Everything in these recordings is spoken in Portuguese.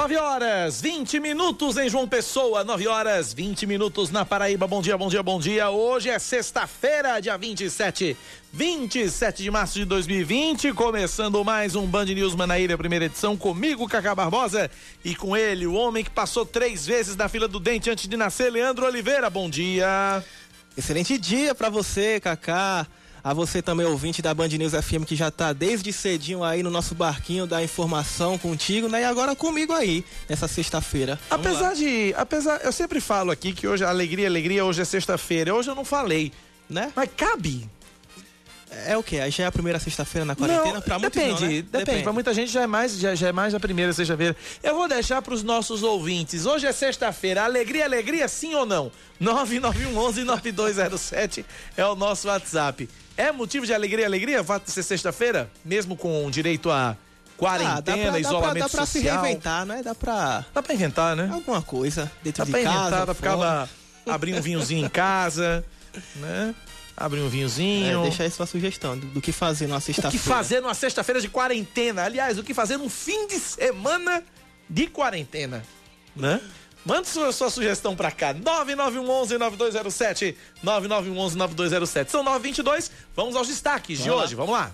9 horas 20 minutos em João Pessoa, 9 horas 20 minutos na Paraíba. Bom dia, bom dia, bom dia. Hoje é sexta-feira, dia 27, 27 de março de 2020. Começando mais um Band News Manaíra, primeira edição, comigo, Cacá Barbosa, e com ele, o homem que passou três vezes na fila do dente antes de nascer, Leandro Oliveira. Bom dia. Excelente dia para você, Cacá. A você também, ouvinte da Band News FM, que já está desde cedinho aí no nosso barquinho da informação contigo, né? E agora comigo aí, nessa sexta-feira. Apesar lá. de. Apesar. Eu sempre falo aqui que hoje, alegria, alegria, hoje é sexta-feira. Hoje eu não falei, né? Mas cabe. É o quê? Aí já é a primeira sexta-feira na quarentena? Não, pra muitos depende, não, né? depende, depende. Pra muita gente já é mais, já, já é mais a primeira sexta-feira. Eu vou deixar pros nossos ouvintes. Hoje é sexta-feira. Alegria, alegria, sim ou não? 9911-9207 é o nosso WhatsApp. É motivo de alegria, alegria? De ser sexta-feira? Mesmo com direito a quarentena, ah, dá pra, isolamento dá pra, dá pra social. se reinventar, né? Dá pra. Dá pra inventar, né? Alguma coisa dentro dá de pra casa. Inventar, dá pra ficar abrir um vinhozinho em casa, né? Abrir um vinhozinho. É, deixa aí sua sugestão do, do que fazer numa sexta-feira. O que fazer numa sexta-feira de quarentena. Aliás, o que fazer num fim de semana de quarentena, né? Mande sua, sua sugestão pra cá. 9911-9207. 9911-9207. São 922. Vamos aos destaques de hoje. Vamos lá.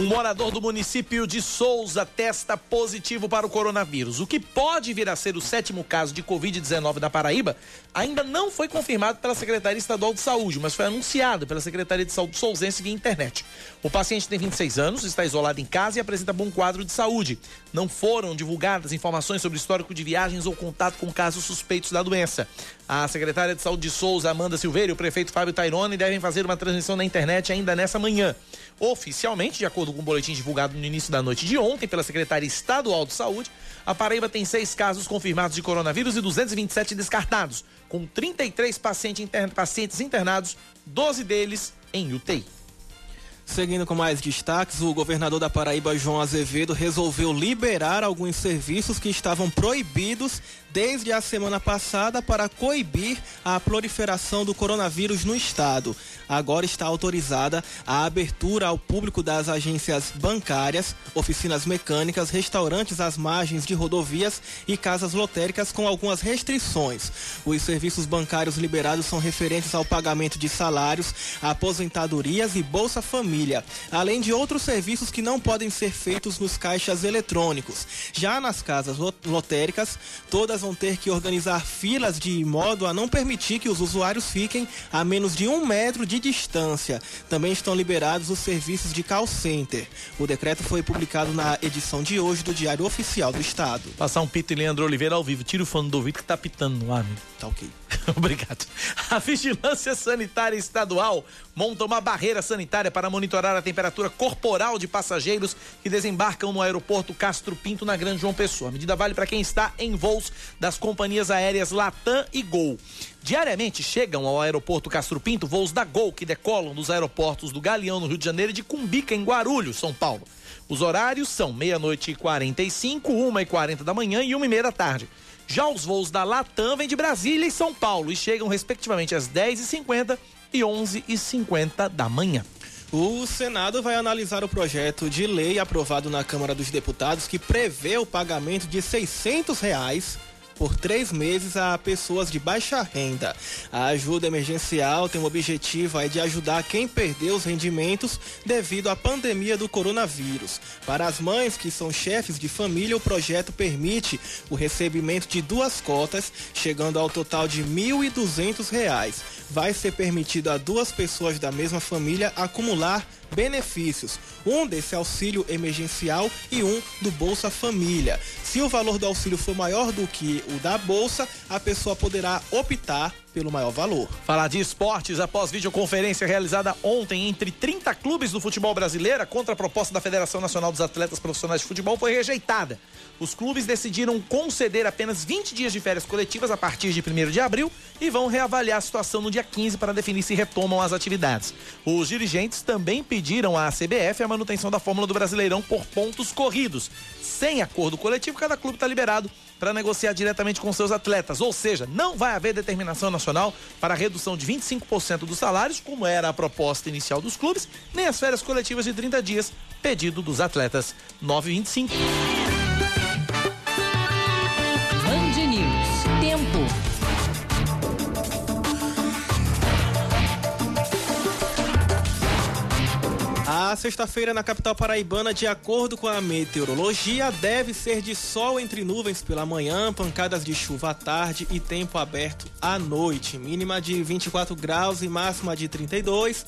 Um morador do município de Souza testa positivo para o coronavírus. O que pode vir a ser o sétimo caso de Covid-19 da Paraíba ainda não foi confirmado pela Secretaria Estadual de Saúde, mas foi anunciado pela Secretaria de Saúde Souzense via internet. O paciente tem 26 anos, está isolado em casa e apresenta bom quadro de saúde. Não foram divulgadas informações sobre histórico de viagens ou contato com casos suspeitos da doença. A secretária de Saúde de Souza, Amanda Silveira, e o prefeito Fábio Tairone devem fazer uma transmissão na internet ainda nessa manhã. Oficialmente, de acordo com o um boletim divulgado no início da noite de ontem pela Secretaria Estadual de Saúde, a Paraíba tem seis casos confirmados de coronavírus e 227 descartados, com 33 pacientes, internados, 12 deles em UTI. Seguindo com mais destaques, o governador da Paraíba, João Azevedo, resolveu liberar alguns serviços que estavam proibidos desde a semana passada para coibir a proliferação do coronavírus no estado. Agora está autorizada a abertura ao público das agências bancárias, oficinas mecânicas, restaurantes às margens de rodovias e casas lotéricas com algumas restrições. Os serviços bancários liberados são referentes ao pagamento de salários, aposentadorias e Bolsa Família, além de outros serviços que não podem ser feitos nos caixas eletrônicos. Já nas casas lotéricas, todas vão ter que organizar filas de modo a não permitir que os usuários fiquem a menos de um metro de distância. Também estão liberados os serviços de call center. O decreto foi publicado na edição de hoje do Diário Oficial do Estado. Passar um pito e Leandro Oliveira ao vivo. Tira o fone do ouvido que tá pitando ar, amigo. Tá ok. Obrigado. A Vigilância Sanitária Estadual monta uma barreira sanitária para monitorar a temperatura corporal de passageiros que desembarcam no aeroporto Castro Pinto, na Grande João Pessoa. A medida vale para quem está em voos das companhias aéreas Latam e Gol. Diariamente chegam ao aeroporto Castro Pinto voos da Gol que decolam dos aeroportos do Galeão, no Rio de Janeiro, e de Cumbica, em Guarulhos, São Paulo. Os horários são meia-noite e 45, 1 e 40 da manhã e 1 e meia da tarde. Já os voos da Latam vêm de Brasília e São Paulo e chegam respectivamente às 10h50 e 11h50 da manhã. O Senado vai analisar o projeto de lei aprovado na Câmara dos Deputados que prevê o pagamento de 600 reais por três meses a pessoas de baixa renda. A ajuda emergencial tem o objetivo de ajudar quem perdeu os rendimentos devido à pandemia do coronavírus. Para as mães que são chefes de família, o projeto permite o recebimento de duas cotas, chegando ao total de R$ 1.200. Vai ser permitido a duas pessoas da mesma família acumular benefícios, um desse auxílio emergencial e um do Bolsa Família. Se o valor do auxílio for maior do que o da bolsa, a pessoa poderá optar pelo maior valor. Falar de esportes, após videoconferência realizada ontem entre 30 clubes do futebol brasileiro, contra a proposta da Federação Nacional dos Atletas Profissionais de Futebol foi rejeitada. Os clubes decidiram conceder apenas 20 dias de férias coletivas a partir de 1 de abril e vão reavaliar a situação no dia 15 para definir se retomam as atividades. Os dirigentes também pediram à CBF a manutenção da fórmula do Brasileirão por pontos corridos. Sem acordo coletivo, cada clube está liberado para negociar diretamente com seus atletas. Ou seja, não vai haver determinação nacional para a redução de 25% dos salários, como era a proposta inicial dos clubes, nem as férias coletivas de 30 dias, pedido dos atletas. 925. Sexta-feira na capital paraibana, de acordo com a meteorologia, deve ser de sol entre nuvens pela manhã, pancadas de chuva à tarde e tempo aberto à noite. Mínima de 24 graus e máxima de 32.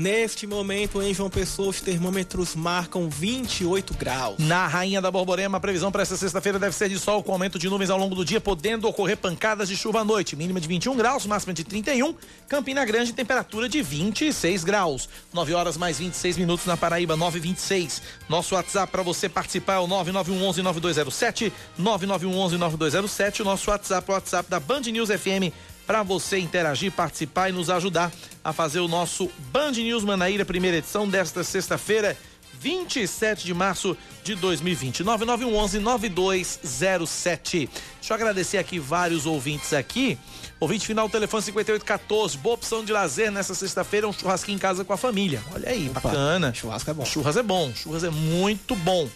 Neste momento, em João Pessoa, os termômetros marcam 28 graus. Na Rainha da Borborema, a previsão para essa sexta-feira deve ser de sol com aumento de nuvens ao longo do dia, podendo ocorrer pancadas de chuva à noite. Mínima de 21 graus, máxima de 31. Campina Grande, temperatura de 26 graus. 9 horas mais 26 minutos na Paraíba, 926. Nosso WhatsApp para você participar é o 9911 9207 9911 9207. O nosso WhatsApp é o WhatsApp da Band News FM para você interagir, participar e nos ajudar a fazer o nosso Band News Manaíra, primeira edição desta sexta-feira, 27 de março de 2020. 9911-9207. Deixa eu agradecer aqui vários ouvintes aqui. Ouvinte final, telefone 5814. Boa opção de lazer nessa sexta-feira, um churrasquinho em casa com a família. Olha aí, Opa, bacana. Churrasco é bom. Churras é bom, churras é muito bom.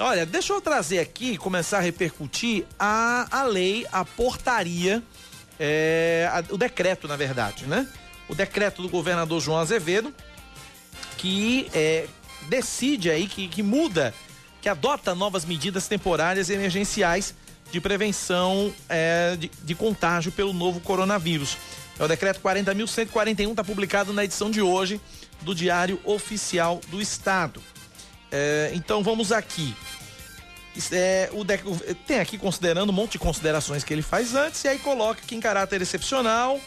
Olha, deixa eu trazer aqui, começar a repercutir a, a lei, a portaria é, a, o decreto, na verdade, né? O decreto do governador João Azevedo, que é, decide aí, que, que muda, que adota novas medidas temporárias e emergenciais de prevenção é, de, de, contágio pelo novo coronavírus. É o decreto 40.141, está publicado na edição de hoje do Diário Oficial do Estado. É, então vamos aqui. É, o, tem aqui considerando um monte de considerações que ele faz antes, e aí coloca que em caráter excepcional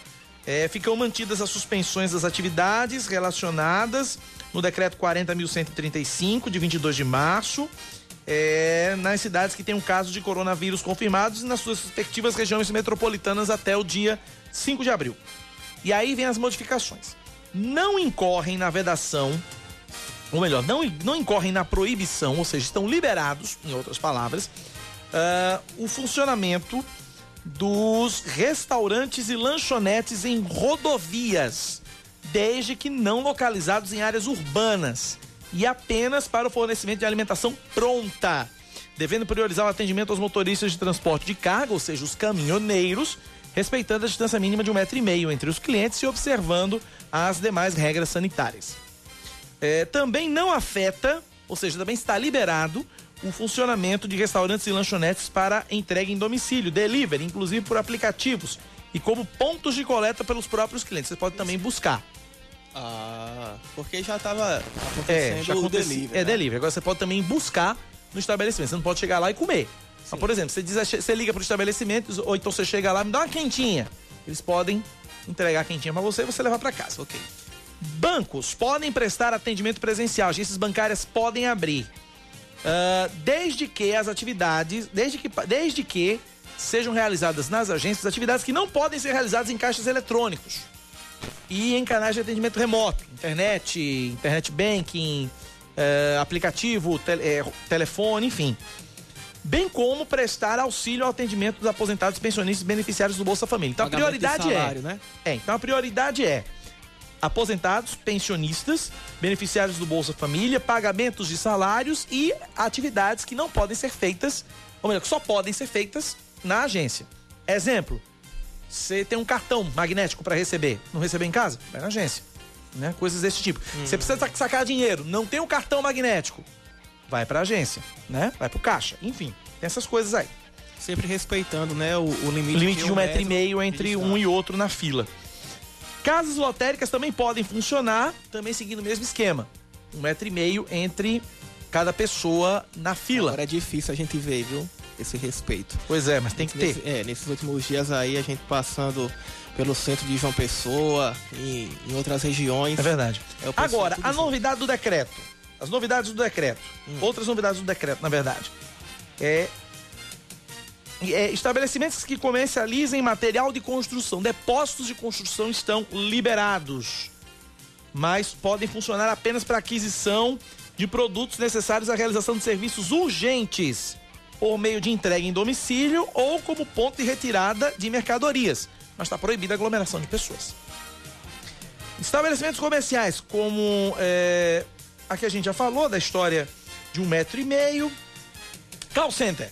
é, ficam mantidas as suspensões das atividades relacionadas no decreto 40.135, de 22 de março, é, nas cidades que têm um caso de coronavírus confirmados e nas suas respectivas regiões metropolitanas até o dia 5 de abril. E aí vem as modificações. Não incorrem na vedação ou melhor, não, não incorrem na proibição, ou seja, estão liberados, em outras palavras, uh, o funcionamento dos restaurantes e lanchonetes em rodovias, desde que não localizados em áreas urbanas e apenas para o fornecimento de alimentação pronta, devendo priorizar o atendimento aos motoristas de transporte de carga, ou seja, os caminhoneiros, respeitando a distância mínima de um metro e meio entre os clientes e observando as demais regras sanitárias. É, também não afeta, ou seja, também está liberado o funcionamento de restaurantes e lanchonetes para entrega em domicílio, delivery, inclusive por aplicativos e como pontos de coleta pelos próprios clientes. Você pode também buscar. Ah, porque já estava acontecendo é, já o acontece, delivery. É né? delivery. Agora você pode também buscar no estabelecimento. Você não pode chegar lá e comer. Mas, por exemplo, você, diz, você liga para o estabelecimento, ou então você chega lá, me dá uma quentinha. Eles podem entregar a quentinha para você e você levar para casa. Ok. Bancos podem prestar atendimento presencial, agências bancárias podem abrir. Uh, desde que as atividades, desde que, desde que sejam realizadas nas agências atividades que não podem ser realizadas em caixas eletrônicos e em canais de atendimento remoto, internet, internet banking, uh, aplicativo, te, uh, telefone, enfim. Bem como prestar auxílio ao atendimento dos aposentados, pensionistas e beneficiários do Bolsa Família. Então a prioridade de salário, é, né? é. Então a prioridade é aposentados, pensionistas, beneficiários do Bolsa Família, pagamentos de salários e atividades que não podem ser feitas, ou melhor, que só podem ser feitas na agência. Exemplo, você tem um cartão magnético para receber, não receber em casa? Vai na agência. Né? Coisas desse tipo. Você precisa sacar dinheiro, não tem um cartão magnético? Vai para a agência, né? Vai para o caixa. Enfim, tem essas coisas aí. Sempre respeitando, né, o, o limite, limite de um metro e meio entre um e outro na fila. Casas lotéricas também podem funcionar, também seguindo o mesmo esquema. Um metro e meio entre cada pessoa na fila. Agora é difícil a gente ver, viu? esse respeito. Pois é, mas tem que Nesse- ter. é, nesses últimos dias aí, a gente passando pelo centro de João Pessoa e em outras regiões. É verdade. É, Agora, a junto. novidade do decreto. As novidades do decreto. Outras novidades do decreto, na verdade. É, é, estabelecimentos que comercializem material de construção, depósitos de construção estão liberados, mas podem funcionar apenas para aquisição de produtos necessários à realização de serviços urgentes, por meio de entrega em domicílio ou como ponto de retirada de mercadorias. Mas está proibida a aglomeração de pessoas. Estabelecimentos comerciais, como é, aqui a gente já falou da história de um metro e meio. Call center.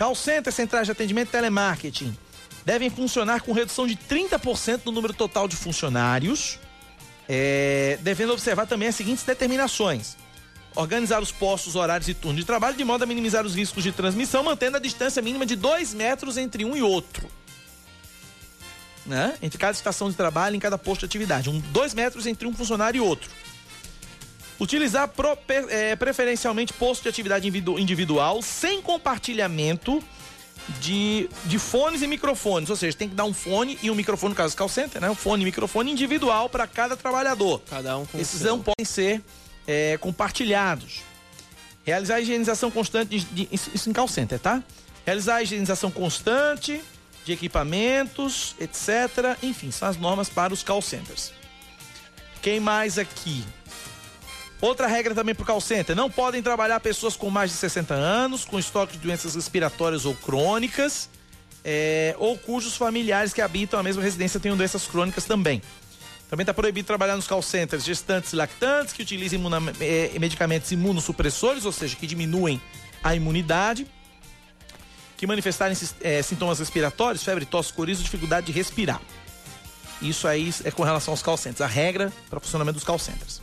Call centrais de atendimento e telemarketing devem funcionar com redução de 30% no número total de funcionários, é, devendo observar também as seguintes determinações. Organizar os postos, horários e turnos de trabalho de modo a minimizar os riscos de transmissão, mantendo a distância mínima de 2 metros entre um e outro né? Entre cada estação de trabalho, em cada posto de atividade. Um, dois metros entre um funcionário e outro. Utilizar pro- eh, preferencialmente posto de atividade individu- individual, sem compartilhamento de, de fones e microfones. Ou seja, tem que dar um fone e um microfone, no caso do call center, né? Um fone e microfone individual para cada trabalhador. Cada um com Esses não podem ser eh, compartilhados. Realizar a higienização constante, de, de- isso em call center, tá? Realizar a higienização constante de equipamentos, etc. Enfim, são as normas para os call centers. Quem mais aqui? Outra regra também para o call center: não podem trabalhar pessoas com mais de 60 anos, com estoque de doenças respiratórias ou crônicas, eh, ou cujos familiares que habitam a mesma residência tenham doenças crônicas também. Também está proibido trabalhar nos call centers gestantes e lactantes que utilizem imuna- eh, medicamentos imunossupressores, ou seja, que diminuem a imunidade, que manifestarem eh, sintomas respiratórios, febre, tosse, coriza, dificuldade de respirar. Isso aí é com relação aos call centers, a regra para o funcionamento dos call centers.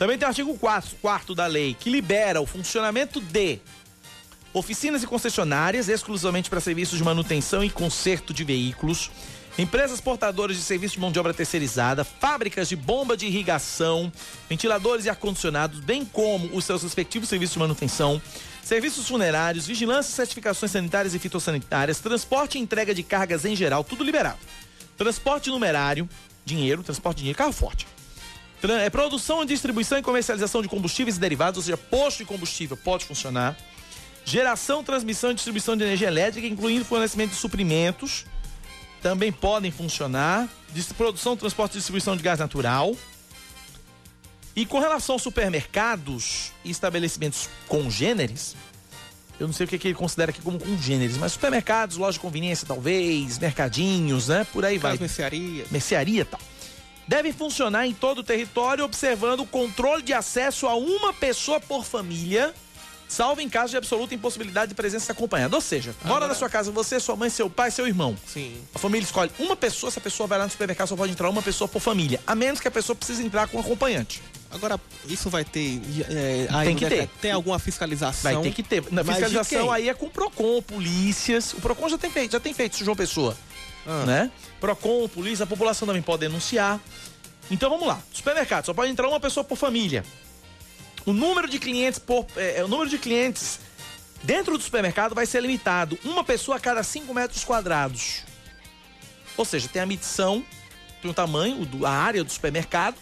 Também tem o artigo 4, quarto da lei, que libera o funcionamento de oficinas e concessionárias exclusivamente para serviços de manutenção e conserto de veículos, empresas portadoras de serviço de mão de obra terceirizada, fábricas de bomba de irrigação, ventiladores e ar-condicionados, bem como os seus respectivos serviços de manutenção, serviços funerários, vigilância certificações sanitárias e fitossanitárias, transporte e entrega de cargas em geral, tudo liberado. Transporte numerário, dinheiro, transporte de dinheiro, carro forte. É, produção, distribuição e comercialização de combustíveis e derivados, ou seja, posto de combustível pode funcionar. Geração, transmissão e distribuição de energia elétrica, incluindo fornecimento de suprimentos, também podem funcionar. Produção, transporte e distribuição de gás natural. E com relação aos supermercados e estabelecimentos congêneres, eu não sei o que, que ele considera aqui como congêneres, mas supermercados, lojas de conveniência talvez, mercadinhos, né? Por aí vai As mercearias. mercearia e tal, devem funcionar em todo o território observando o controle de acesso a uma pessoa por família, salvo em caso de absoluta impossibilidade de presença acompanhada. Ou seja, mora na sua casa você, sua mãe, seu pai, seu irmão. Sim. A família escolhe uma pessoa, essa pessoa vai lá no supermercado, só pode entrar uma pessoa por família, a menos que a pessoa precise entrar com um acompanhante. Agora, isso vai ter. é, Tem que ter. Tem alguma fiscalização? Vai ter que ter. Na fiscalização aí é com o PROCON, polícias. O PROCON já tem feito, já tem feito isso, João Pessoa. Ah. Né? PROCON, polícia, a população também pode denunciar. Então vamos lá. Supermercado, só pode entrar uma pessoa por família. O número de clientes por. É, é, o número de clientes dentro do supermercado vai ser limitado. Uma pessoa a cada 5 metros quadrados. Ou seja, tem a medição, tem o tamanho, a área do supermercado.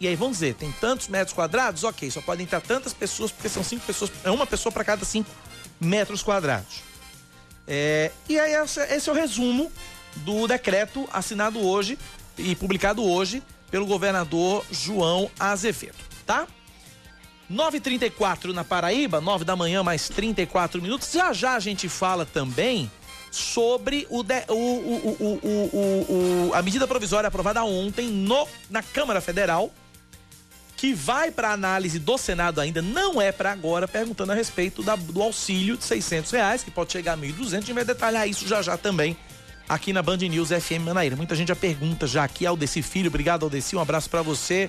E aí vamos dizer, tem tantos metros quadrados? Ok, só podem entrar tantas pessoas, porque são cinco pessoas, é uma pessoa para cada cinco metros quadrados. É, e aí esse, é o resumo do decreto assinado hoje e publicado hoje pelo governador João Azevedo, tá? 9h34 na Paraíba, 9 da manhã, mais 34 minutos. Já já a gente fala também sobre o, de- o- o- o- a medida provisória aprovada ontem no, na Câmara Federal, que vai para análise do Senado ainda, não é para agora, perguntando a respeito da- do auxílio de 600 reais, que pode chegar a 1.200. A gente vai detalhar isso já já também aqui na Band News FM Manaíra. Muita gente já pergunta já aqui, Aldeci Filho, obrigado Aldeci, um abraço para você.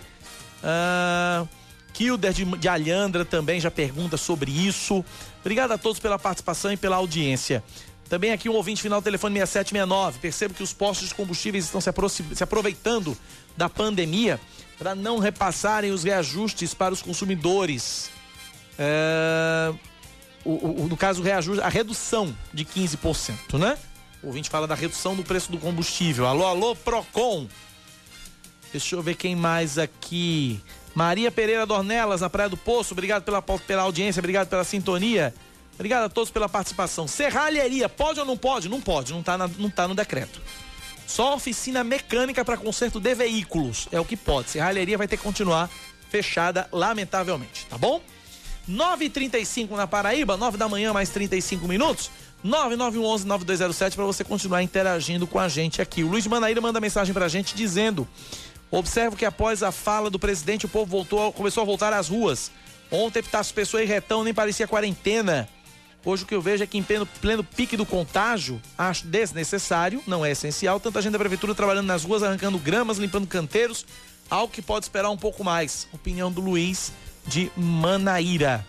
Ah, Kilder de, de Alhandra também já pergunta sobre isso. Obrigado a todos pela participação e pela audiência. Também aqui um ouvinte final do telefone 6769. Percebo que os postos de combustíveis estão se, se aproveitando da pandemia para não repassarem os reajustes para os consumidores. É, o, o, no caso, reajuste, a redução de 15%, né? O ouvinte fala da redução do preço do combustível. Alô, alô, Procon. Deixa eu ver quem mais aqui. Maria Pereira Dornelas, na Praia do Poço. Obrigado pela, pela audiência, obrigado pela sintonia. Obrigado a todos pela participação. Serralheria, pode ou não pode? Não pode, não está não tá no decreto. Só oficina mecânica para conserto de veículos é o que pode. Serralheria vai ter que continuar fechada, lamentavelmente, tá bom? 9h35 na Paraíba, 9 da manhã, mais 35 minutos. 9911-9207 para você continuar interagindo com a gente aqui. O Luiz Manaíra manda mensagem para a gente dizendo: Observo que após a fala do presidente, o povo voltou, começou a voltar às ruas. Ontem, Pitácio Pessoa e Retão nem parecia quarentena. Hoje o que eu vejo é que em pleno, pleno pique do contágio, acho desnecessário, não é essencial, tanta gente da prefeitura trabalhando nas ruas, arrancando gramas, limpando canteiros, algo que pode esperar um pouco mais. Opinião do Luiz de Manaíra.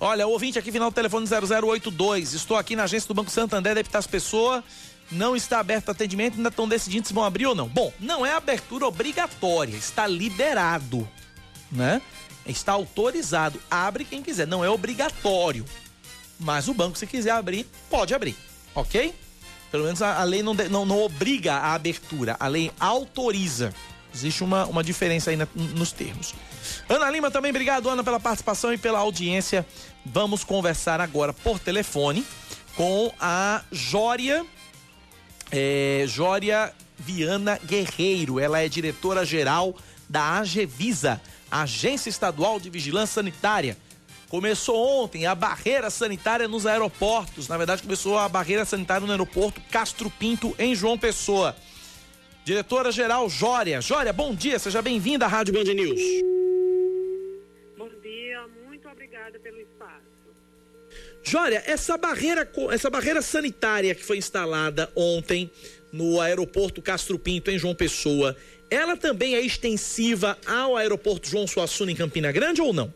Olha, ouvinte aqui, final do telefone 0082. Estou aqui na agência do Banco Santander, Deputadas Pessoa. Não está aberto atendimento, ainda estão decidindo se vão abrir ou não. Bom, não é abertura obrigatória, está liberado, né? Está autorizado. Abre quem quiser, não é obrigatório. Mas o banco, se quiser abrir, pode abrir, ok? Pelo menos a, a lei não, não, não, obriga a abertura, a lei autoriza. Existe uma, uma diferença aí na, nos termos. Ana Lima também, obrigado, Ana, pela participação e pela audiência. Vamos conversar agora por telefone com a Jória, é, Jória Viana Guerreiro. Ela é diretora-geral da AGVISA, Agência Estadual de Vigilância Sanitária. Começou ontem a barreira sanitária nos aeroportos. Na verdade, começou a barreira sanitária no aeroporto Castro Pinto, em João Pessoa. Diretora-geral Jória. Jória, bom dia, seja bem-vinda à Rádio Band News. Bom dia, muito obrigada pelo espaço. Jória, essa barreira, essa barreira sanitária que foi instalada ontem no aeroporto Castro Pinto, em João Pessoa, ela também é extensiva ao aeroporto João Suassuna em Campina Grande ou não?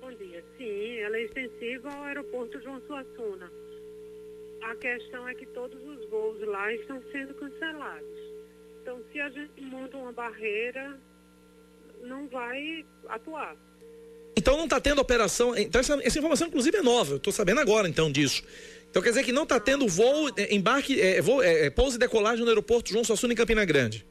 Bom dia. Sim, ela é extensiva ao aeroporto João Suassuna. A questão é que todos os voos lá estão sendo cancelados. Então, se a gente monta uma barreira, não vai atuar. Então não está tendo operação. Então essa, essa, informação, inclusive, é nova. Eu estou sabendo agora, então, disso. Então quer dizer que não está tendo voo, é, embarque, é, voo, é, é, pouso e decolagem no aeroporto João Suassuna em Campina Grande?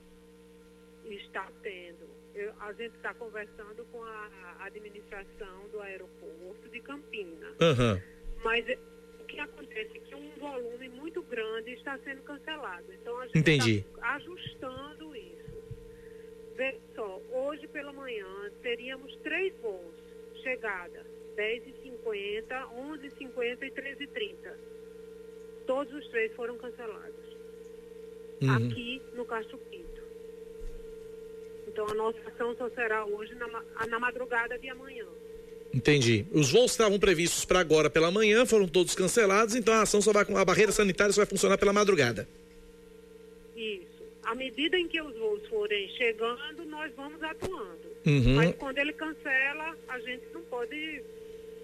Está tendo. Eu, a gente está conversando com a administração do aeroporto de Campina. Uhum. Mas é, o que acontece é que um volume muito grande está sendo cancelado. Então a gente Entendi. está ajustando isso. Vê só, hoje pela manhã teríamos três voos. Chegada 10h50, 11h50 e 13h30 todos os três foram cancelados. Uhum. Aqui no Castro Pinto. Então a nossa ação só será hoje na, na madrugada de amanhã. Entendi. Os voos estavam previstos para agora pela manhã, foram todos cancelados, então a ação só vai com a barreira sanitária só vai funcionar pela madrugada. Isso. À medida em que os voos forem chegando, nós vamos atuando. Uhum. Mas quando ele cancela, a gente não pode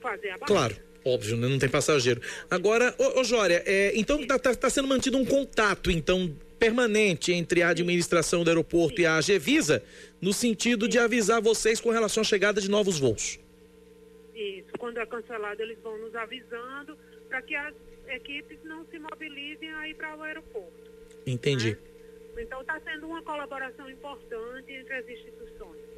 fazer a barreira. Claro. Óbvio, né? não tem passageiro. Agora, ô, ô Jória, é, então está tá, tá sendo mantido um contato, então, permanente entre a administração do aeroporto Sim. e a Agevisa, no sentido Sim. de avisar vocês com relação à chegada de novos voos. Isso, quando é cancelado, eles vão nos avisando para que as equipes não se mobilizem aí para o aeroporto. Entendi. Né? Então está sendo uma colaboração importante entre as instituições.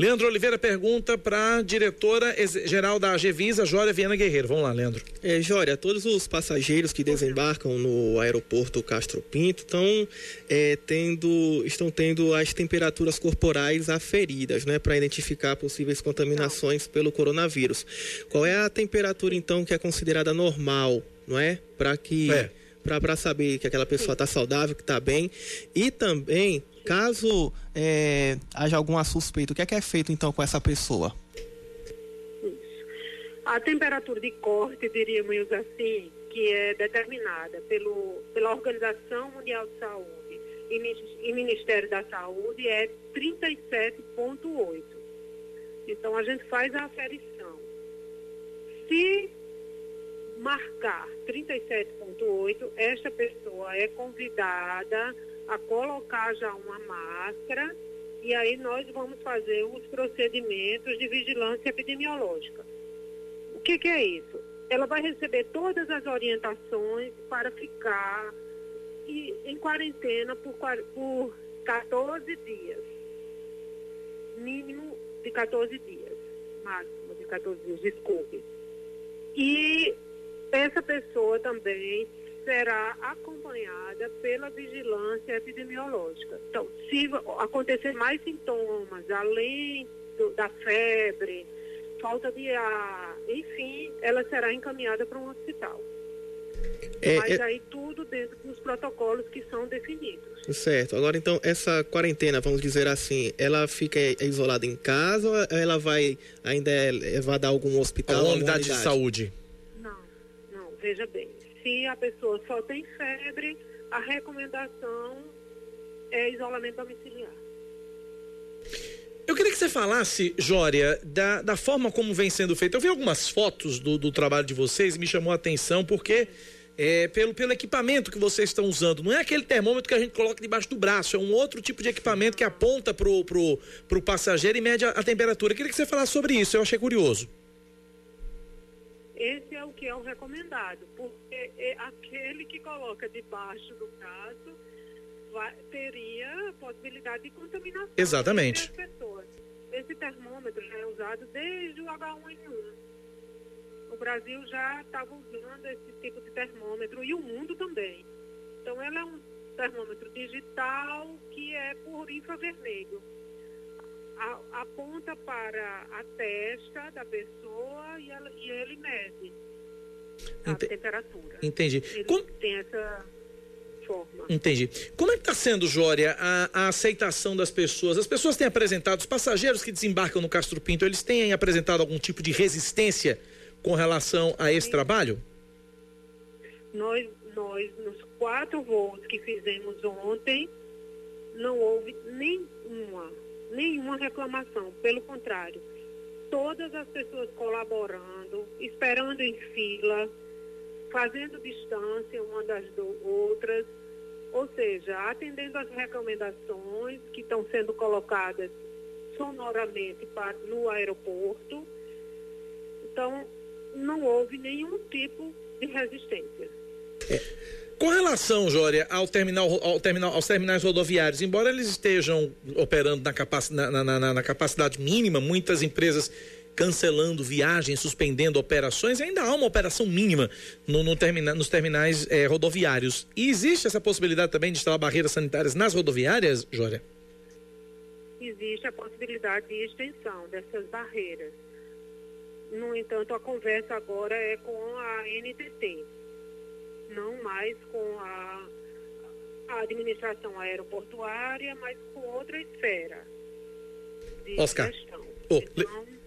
Leandro Oliveira pergunta para a diretora-geral da Agevisa, Jória Viana Guerreiro. Vamos lá, Leandro. É, Jória, todos os passageiros que desembarcam no aeroporto Castro Pinto estão, é, tendo, estão tendo as temperaturas corporais aferidas, né, para identificar possíveis contaminações pelo coronavírus. Qual é a temperatura, então, que é considerada normal, não é? Para que. É para saber que aquela pessoa está saudável, que está bem. E também Caso é, haja alguma suspeita, o que é que é feito então com essa pessoa? A temperatura de corte, diríamos assim, que é determinada pelo, pela Organização Mundial de Saúde e, e Ministério da Saúde, é 37,8. Então a gente faz a aferição. Se marcar 37,8, esta pessoa é convidada a colocar já uma máscara E aí nós vamos fazer os procedimentos de vigilância epidemiológica. O que, que é isso? Ela vai receber todas as orientações para ficar em quarentena por, por 14 dias. Mínimo de 14 dias. Máximo de 14 dias, desculpe. E essa pessoa também será acompanhada pela vigilância epidemiológica. Então, se acontecer mais sintomas, além do, da febre, falta de ar, enfim, ela será encaminhada para um hospital. É, Mas é... aí tudo dentro dos protocolos que são definidos. Certo. Agora, então, essa quarentena, vamos dizer assim, ela fica isolada em casa ou ela vai ainda é levada a algum hospital? Alguma unidade, unidade de saúde? Não, não. Veja bem, se a pessoa só tem febre, a recomendação é isolamento domiciliar. Eu queria que você falasse, Jória, da, da forma como vem sendo feito. Eu vi algumas fotos do, do trabalho de vocês e me chamou a atenção porque é, pelo, pelo equipamento que vocês estão usando. Não é aquele termômetro que a gente coloca debaixo do braço, é um outro tipo de equipamento que aponta pro, pro, pro passageiro e mede a, a temperatura. Eu queria que você falasse sobre isso, eu achei curioso. Esse é o que é o recomendado, porque é aquele que coloca debaixo do braço vai, teria possibilidade de contaminação. Exatamente. Esse termômetro já é usado desde o H1N1. O Brasil já estava usando esse tipo de termômetro e o mundo também. Então, ela é um termômetro digital que é por infravermelho aponta para a testa da pessoa e, ela, e ele mede a temperatura. Entendi. Ele Como... tem essa forma. Entendi. Como é que está sendo, Jória, a, a, aceitação das pessoas? As pessoas têm apresentado, os passageiros que desembarcam no Castro Pinto, eles têm apresentado algum tipo de resistência com relação a esse Sim. trabalho? Nós, nós, nos quatro voos que fizemos ontem, não houve nenhuma nenhuma reclamação, pelo contrário, todas as pessoas colaborando, esperando em fila, fazendo distância uma das outras, ou seja, atendendo às recomendações que estão sendo colocadas sonoramente para, no aeroporto. Então, não houve nenhum tipo de resistência. É. Com relação, Jória, ao terminal, ao terminal, aos terminais rodoviários, embora eles estejam operando na, capac, na, na, na, na capacidade mínima, muitas empresas cancelando viagens, suspendendo operações, ainda há uma operação mínima no, no termina, nos terminais eh, rodoviários. E existe essa possibilidade também de instalar barreiras sanitárias nas rodoviárias, Jória? Existe a possibilidade de extensão dessas barreiras. No entanto, a conversa agora é com a NTT não mais com a, a administração aeroportuária, mas com outra esfera de Oscar. gestão. Oh, então, le...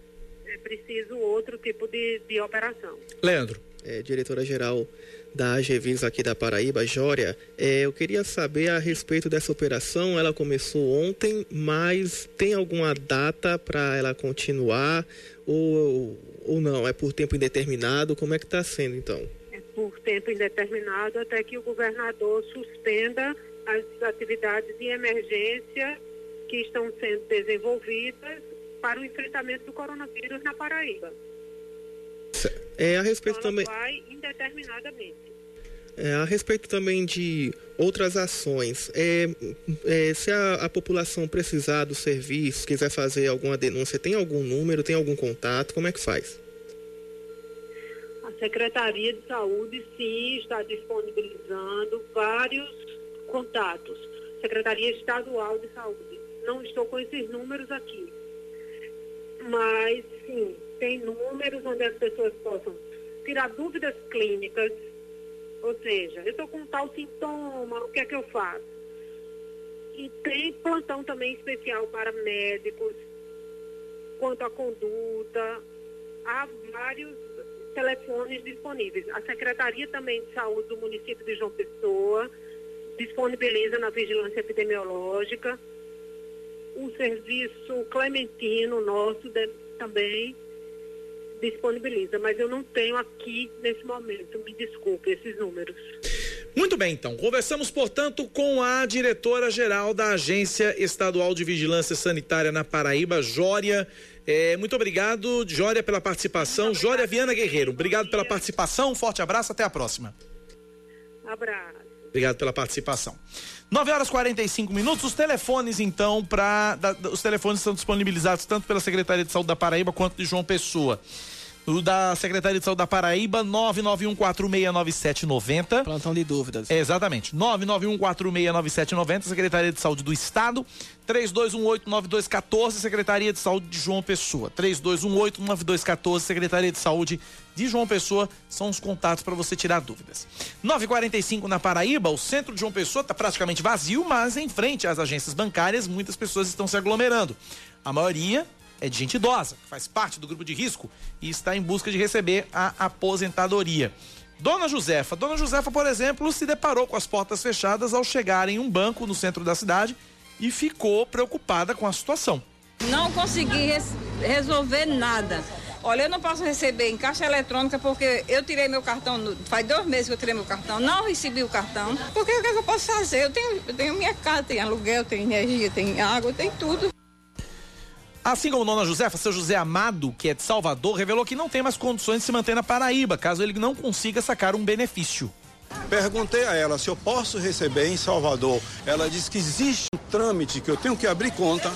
é preciso outro tipo de, de operação. Leandro. É, Diretora-geral da AGVIS aqui da Paraíba, Jória, é, eu queria saber a respeito dessa operação. Ela começou ontem, mas tem alguma data para ela continuar ou, ou não? É por tempo indeterminado? Como é que está sendo então? por tempo indeterminado até que o governador suspenda as atividades de emergência que estão sendo desenvolvidas para o enfrentamento do coronavírus na Paraíba. É, a respeito também. vai indeterminadamente. É, a respeito também de outras ações, é, é, se a, a, população precisar do serviço, quiser fazer alguma denúncia, tem algum número, tem algum contato, como é que faz? Secretaria de Saúde, sim, está disponibilizando vários contatos. Secretaria Estadual de Saúde. Não estou com esses números aqui. Mas, sim, tem números onde as pessoas possam tirar dúvidas clínicas. Ou seja, eu estou com tal sintoma, o que é que eu faço? E tem plantão também especial para médicos, quanto à conduta. Há vários telefones disponíveis. A Secretaria também de Saúde do município de João Pessoa disponibiliza na vigilância epidemiológica. O serviço clementino nosso de, também disponibiliza, mas eu não tenho aqui nesse momento, me desculpe, esses números. Muito bem, então. Conversamos, portanto, com a diretora-geral da Agência Estadual de Vigilância Sanitária na Paraíba, Jória. É, muito obrigado, Jória, pela participação. Jória Viana Guerreiro, obrigado pela participação. Um forte abraço, até a próxima. Abraço. Obrigado pela participação. 9 horas 45 minutos. Os telefones, então, para. Os telefones são disponibilizados tanto pela Secretaria de Saúde da Paraíba quanto de João Pessoa. O da Secretaria de Saúde da Paraíba, 991469790. Plantão de dúvidas. Exatamente. 991469790, Secretaria de Saúde do Estado. 32189214, Secretaria de Saúde de João Pessoa. 32189214, Secretaria de Saúde de João Pessoa. São os contatos para você tirar dúvidas. 945 na Paraíba, o centro de João Pessoa está praticamente vazio, mas em frente às agências bancárias, muitas pessoas estão se aglomerando. A maioria é de gente idosa, que faz parte do grupo de risco e está em busca de receber a aposentadoria. Dona Josefa. Dona Josefa, por exemplo, se deparou com as portas fechadas ao chegar em um banco no centro da cidade e ficou preocupada com a situação. Não consegui res resolver nada. Olha, eu não posso receber em caixa eletrônica porque eu tirei meu cartão, faz dois meses que eu tirei meu cartão, não recebi o cartão. Porque o que, é que eu posso fazer? Eu tenho, eu tenho minha casa, tem aluguel, tem energia, tem água, tem tudo. Assim como Dona Josefa, seu José Amado, que é de Salvador, revelou que não tem mais condições de se manter na Paraíba, caso ele não consiga sacar um benefício. Perguntei a ela se eu posso receber em Salvador. Ela disse que existe um trâmite que eu tenho que abrir conta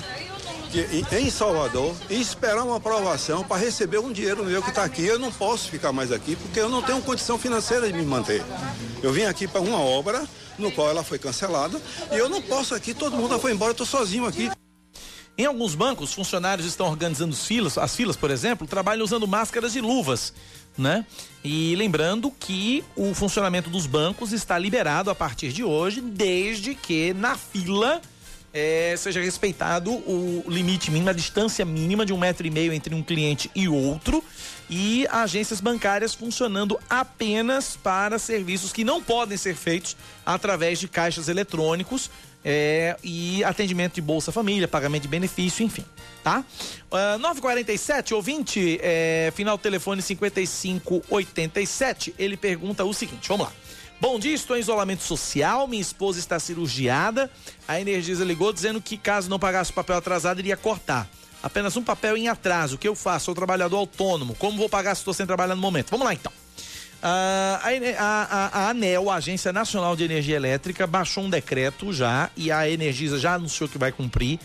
que, em Salvador e esperar uma aprovação para receber um dinheiro meu que está aqui. Eu não posso ficar mais aqui porque eu não tenho condição financeira de me manter. Eu vim aqui para uma obra no qual ela foi cancelada e eu não posso aqui, todo mundo foi embora, eu estou sozinho aqui. Em alguns bancos, funcionários estão organizando as filas, as filas, por exemplo, trabalham usando máscaras e luvas, né? E lembrando que o funcionamento dos bancos está liberado a partir de hoje, desde que na fila é, seja respeitado o limite mínimo, a distância mínima de um metro e meio entre um cliente e outro, e agências bancárias funcionando apenas para serviços que não podem ser feitos através de caixas eletrônicos é, e atendimento de Bolsa Família, pagamento de benefício, enfim, tá? Uh, 947, ouvinte, é, final telefone 5587, ele pergunta o seguinte, vamos lá. Bom dia, estou em isolamento social, minha esposa está cirurgiada. A Energisa ligou dizendo que caso não pagasse o papel atrasado, iria cortar. Apenas um papel em atraso. O que eu faço? Sou trabalhador autônomo. Como vou pagar se estou sem trabalhar no momento? Vamos lá então. Ah, a, a, a, ANEL, a Agência Nacional de Energia Elétrica, baixou um decreto já e a Energisa já anunciou que vai cumprir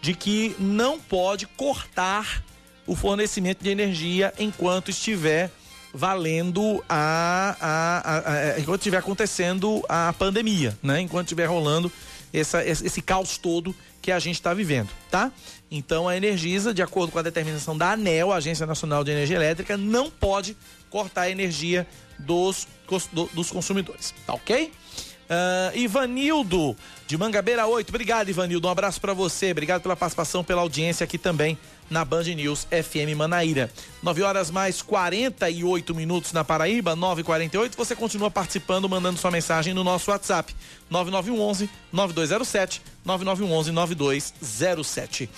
de que não pode cortar o fornecimento de energia enquanto estiver valendo a, a, a, enquanto estiver acontecendo a pandemia, né? Enquanto estiver rolando essa, esse caos todo que a gente está vivendo, tá? Então a Energisa, de acordo com a determinação da ANEL, Agência Nacional de Energia Elétrica, não pode cortar a energia dos, dos consumidores, tá ok? Uh, Ivanildo, de Mangabeira 8. Obrigado, Ivanildo. Um abraço para você. Obrigado pela participação, pela audiência aqui também na Band News FM Manaíra. 9 horas mais 48 minutos na Paraíba, 9h48. Você continua participando, mandando sua mensagem no nosso WhatsApp. 9911 9207 9911 9207.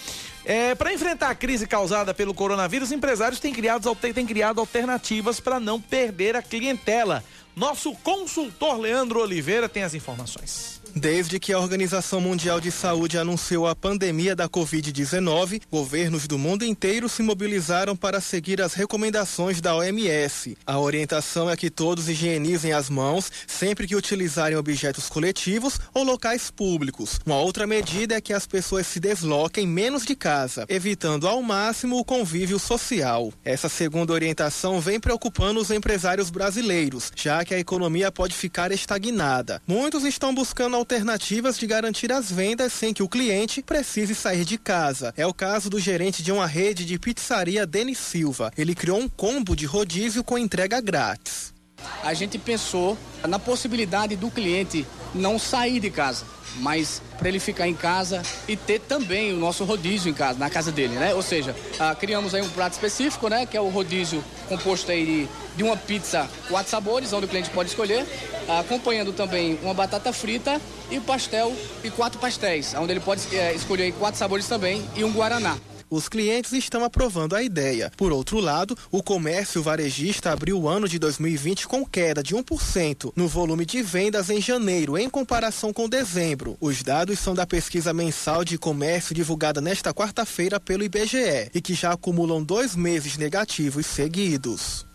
É, para enfrentar a crise causada pelo coronavírus, empresários têm criado, têm criado alternativas para não perder a clientela. Nosso consultor Leandro Oliveira tem as informações. Desde que a Organização Mundial de Saúde anunciou a pandemia da Covid-19, governos do mundo inteiro se mobilizaram para seguir as recomendações da OMS. A orientação é que todos higienizem as mãos sempre que utilizarem objetos coletivos ou locais públicos. Uma outra medida é que as pessoas se desloquem menos de casa, evitando ao máximo o convívio social. Essa segunda orientação vem preocupando os empresários brasileiros, já que a economia pode ficar estagnada. Muitos estão buscando alternativas de garantir as vendas sem que o cliente precise sair de casa. É o caso do gerente de uma rede de pizzaria, Denis Silva. Ele criou um combo de rodízio com entrega grátis. A gente pensou na possibilidade do cliente não sair de casa mas para ele ficar em casa e ter também o nosso rodízio em casa, na casa dele, né? Ou seja, ah, criamos aí um prato específico, né? Que é o rodízio composto aí de, de uma pizza, quatro sabores, onde o cliente pode escolher, ah, acompanhando também uma batata frita e pastel e quatro pastéis, onde ele pode é, escolher quatro sabores também e um guaraná. Os clientes estão aprovando a ideia. Por outro lado, o comércio varejista abriu o ano de 2020 com queda de 1% no volume de vendas em janeiro, em comparação com dezembro. Os dados são da pesquisa mensal de comércio divulgada nesta quarta-feira pelo IBGE e que já acumulam dois meses negativos seguidos.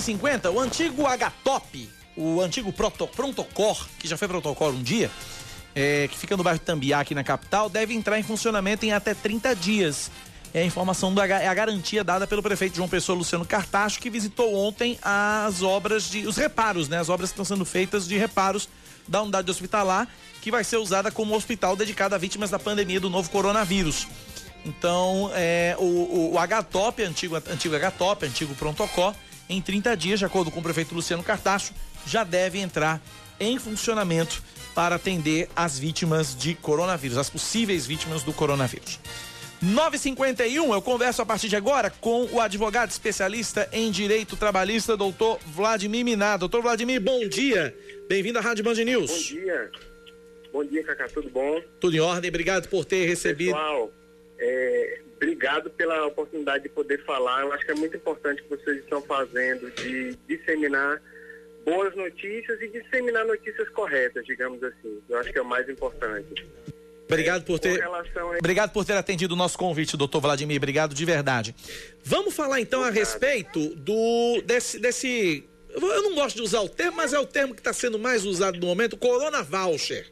Cinquenta, o antigo H-Top, o antigo Proto, Prontocor, que já foi Protocor um dia, é, que fica no bairro Tambiá, aqui na capital, deve entrar em funcionamento em até 30 dias. É a informação, do, é a garantia dada pelo prefeito João Pessoa Luciano Cartacho, que visitou ontem as obras de. os reparos, né? As obras que estão sendo feitas de reparos da unidade hospitalar, que vai ser usada como hospital dedicado a vítimas da pandemia do novo coronavírus. Então, é, o, o, o H-Top, antigo, antigo H-Top, antigo Prontocó, em 30 dias, de acordo com o prefeito Luciano Cartacho, já deve entrar em funcionamento para atender as vítimas de coronavírus, as possíveis vítimas do coronavírus. 951, eu converso a partir de agora com o advogado especialista em direito trabalhista, doutor Vladimir Minar. Doutor Vladimir, bom dia. Bem-vindo à Rádio Band News. Bom dia. Bom dia, Cacá. Tudo bom? Tudo em ordem. Obrigado por ter recebido. Pessoal, é, obrigado pela oportunidade de poder falar. Eu acho que é muito importante o que vocês estão fazendo de disseminar boas notícias e disseminar notícias corretas, digamos assim. Eu acho que é o mais importante. Obrigado por ter, obrigado por ter atendido o nosso convite, doutor Vladimir. Obrigado de verdade. Vamos falar então a respeito do desse, desse. Eu não gosto de usar o termo, mas é o termo que está sendo mais usado no momento, Corona Voucher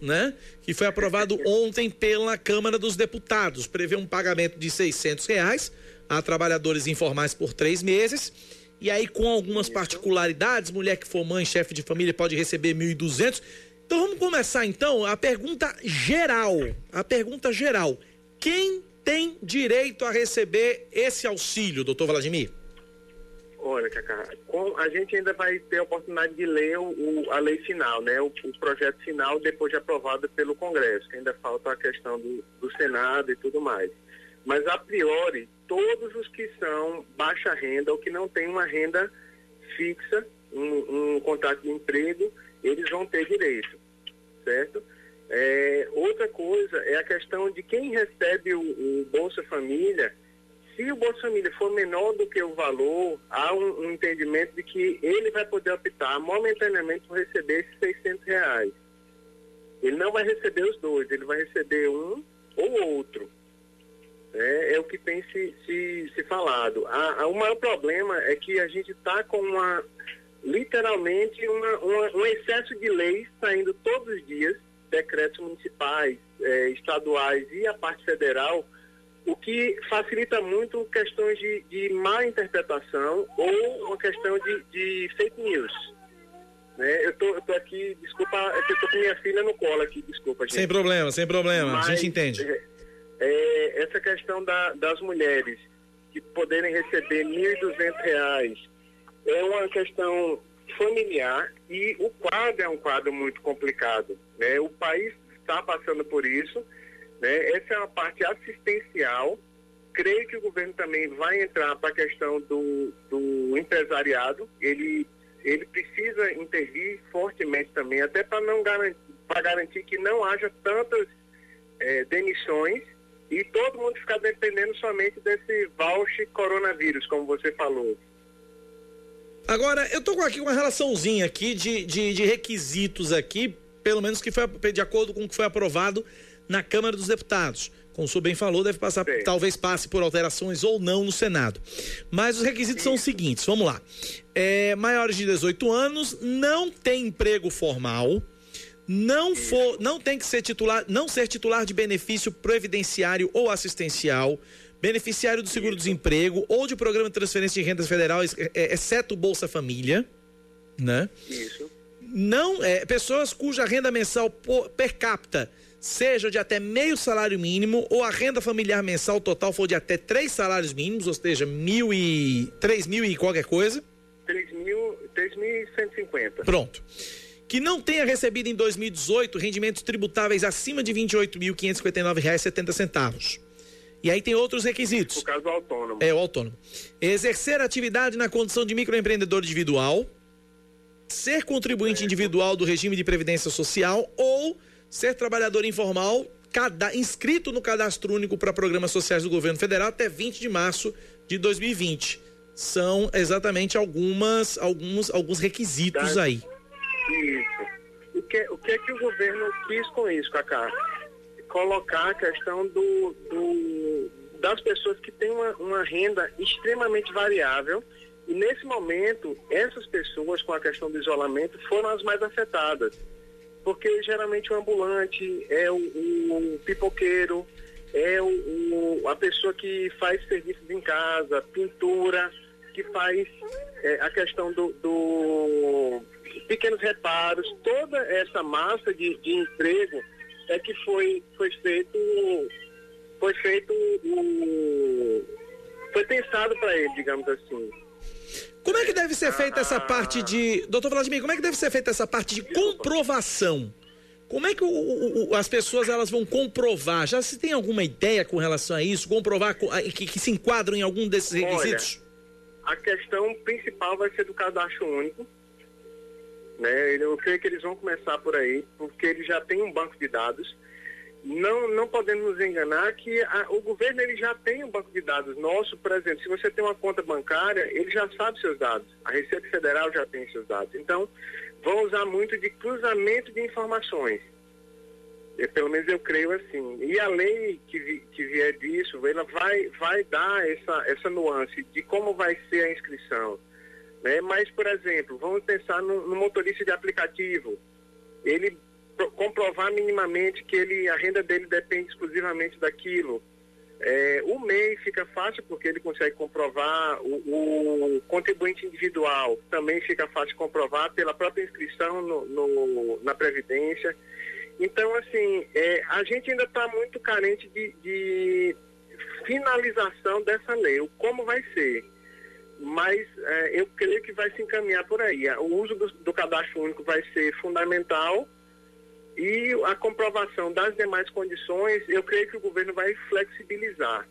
né? Que foi aprovado ontem pela Câmara dos Deputados. Prevê um pagamento de 600 reais a trabalhadores informais por três meses. E aí, com algumas particularidades, mulher que for mãe, chefe de família, pode receber 1.200. Então, vamos começar, então, a pergunta geral. A pergunta geral. Quem tem direito a receber esse auxílio, doutor Vladimir? Olha, Cacá, a gente ainda vai ter a oportunidade de ler o, o, a lei final, né? O, o, projeto final depois de aprovado pelo Congresso, que ainda falta a questão do, do Senado e tudo mais. Mas, a priori, todos os que são baixa renda ou que não têm uma renda fixa, um, um contrato de emprego, eles vão ter direito, certo? É, outra coisa é a questão de quem recebe o, o Bolsa Família, se o Bolsa Família for menor do que o valor, há um, um, entendimento de que ele vai poder optar momentaneamente por receber esses 600 reais. Ele não vai receber os dois, ele vai receber um ou outro. É, é o que tem se, se, se falado. A, a, o maior problema é que a gente está com uma, literalmente, uma, uma, um excesso de leis saindo todos os dias, decretos municipais, é, estaduais e a parte federal, o que facilita muito questões de, de má interpretação ou uma questão de, de fake news. Né? Eu tô, eu tô aqui, desculpa, é que eu tô com minha filha no colo aqui, desculpa, gente. Sem problema, sem problema, Mas, a gente entende. É, é, essa questão da, das mulheres que poderem receber R$ 1.200 é uma questão familiar e o quadro é um quadro muito complicado. Né? O país está passando por isso né? Essa é uma parte assistencial. Creio que o governo também vai entrar para a questão do, do empresariado. Ele, ele precisa intervir fortemente também, até para não garantir, garantir que não haja tantas é, demissões e todo mundo ficar dependendo somente desse voucher coronavírus, como você falou. Agora, eu estou aqui com uma relaçãozinha aqui de, de, de, requisitos aqui, pelo menos que foi de acordo com o que foi aprovado na Câmara dos Deputados. Como o senhor bem falou, deve passar, Sim. talvez passe por alterações ou não no Senado. Mas os requisitos Sim. são os seguintes: vamos lá. É, maiores de 18 anos, não tem emprego formal, não for, não tem que ser titular, não ser titular de benefício previdenciário ou assistencial, beneficiário do seguro-desemprego ou de programa de transferência de rendas federal, é, exceto o Bolsa Família, né? Isso. Não, é, pessoas cuja renda mensal per capita seja de até meio salário mínimo ou a renda familiar mensal total for de até três salários mínimos, ou seja, mil e três mil e qualquer coisa. Três mil, três mil e cento e cinquenta. Pronto. Que não tenha recebido em 2018 rendimentos tributáveis acima de R$ 28.559,70. E aí tem outros requisitos. No caso do autônomo. É, o autônomo. Exercer atividade na condição de microempreendedor individual, ser contribuinte individual do regime de previdência social ou ser trabalhador informal cada, inscrito no cadastro único para programas sociais do governo federal até 20 de março de 2020. São exatamente algumas, alguns, alguns requisitos aí. Isso. O que, o que é que o governo quis com isso, Cacá? Colocar a questão do, do das pessoas que têm uma, uma renda extremamente variável e nesse momento essas pessoas com a questão do isolamento foram as mais afetadas porque geralmente o ambulante é o, o pipoqueiro, é o, o, a pessoa que faz serviços em casa, pintura, que faz é, a questão do, do, pequenos reparos, toda essa massa de, de emprego é que foi, foi feito, foi feito, foi pensado para ele, digamos assim. Como é que deve ser feita essa parte de. Doutor Vladimir, como é que deve ser feita essa parte de comprovação? Como é que o, o, as pessoas elas vão comprovar? Já se tem alguma ideia com relação a isso? Comprovar que, que se enquadram em algum desses requisitos? Olha, a questão principal vai ser do cadastro único. Né? Eu creio que eles vão começar por aí, porque eles já têm um banco de dados não, não podemos nos enganar que a, o governo ele já tem um banco de dados nosso, por exemplo, se você tem uma conta bancária, ele já sabe seus dados. A Receita Federal já tem seus dados. Então, vão usar muito de cruzamento de informações. E, pelo menos eu creio assim. E a lei que, vi, que vier disso, ela vai, vai dar essa, essa nuance de como vai ser a inscrição. Né? Mas, por exemplo, vamos pensar no, no motorista de aplicativo. Ele comprovar minimamente que ele, a renda dele depende exclusivamente daquilo. É, o MEI fica fácil porque ele consegue comprovar, o, o, contribuinte individual também fica fácil comprovar pela própria inscrição no, no, na Previdência. Então, assim, é, a gente ainda está muito carente de, de, finalização dessa lei, o como vai ser. Mas é, eu creio que vai se encaminhar por aí. O uso do, do cadastro único vai ser fundamental e a comprovação das demais condições, eu creio que o governo vai flexibilizar.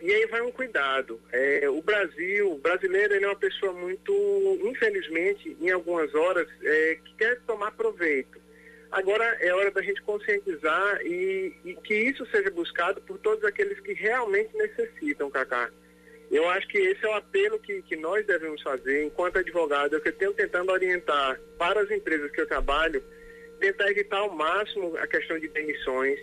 E aí vai um cuidado. É, o Brasil, o brasileiro, ele é uma pessoa muito, infelizmente, em algumas horas, é, que quer tomar proveito. Agora é hora da gente conscientizar e, e, que isso seja buscado por todos aqueles que realmente necessitam, Cacá. Eu acho que esse é o apelo que, que nós devemos fazer enquanto advogado. Eu que tenho tentando orientar para as empresas que eu trabalho, tentar evitar ao máximo a questão de demissões.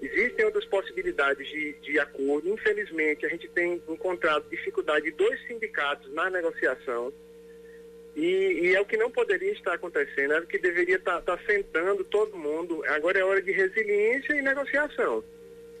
Existem outras possibilidades de, de acordo. Infelizmente, a gente tem encontrado dificuldade de dois sindicatos na negociação. E, e, é o que não poderia estar acontecendo, é o que deveria estar, estar sentando todo mundo. Agora é hora de resiliência e negociação,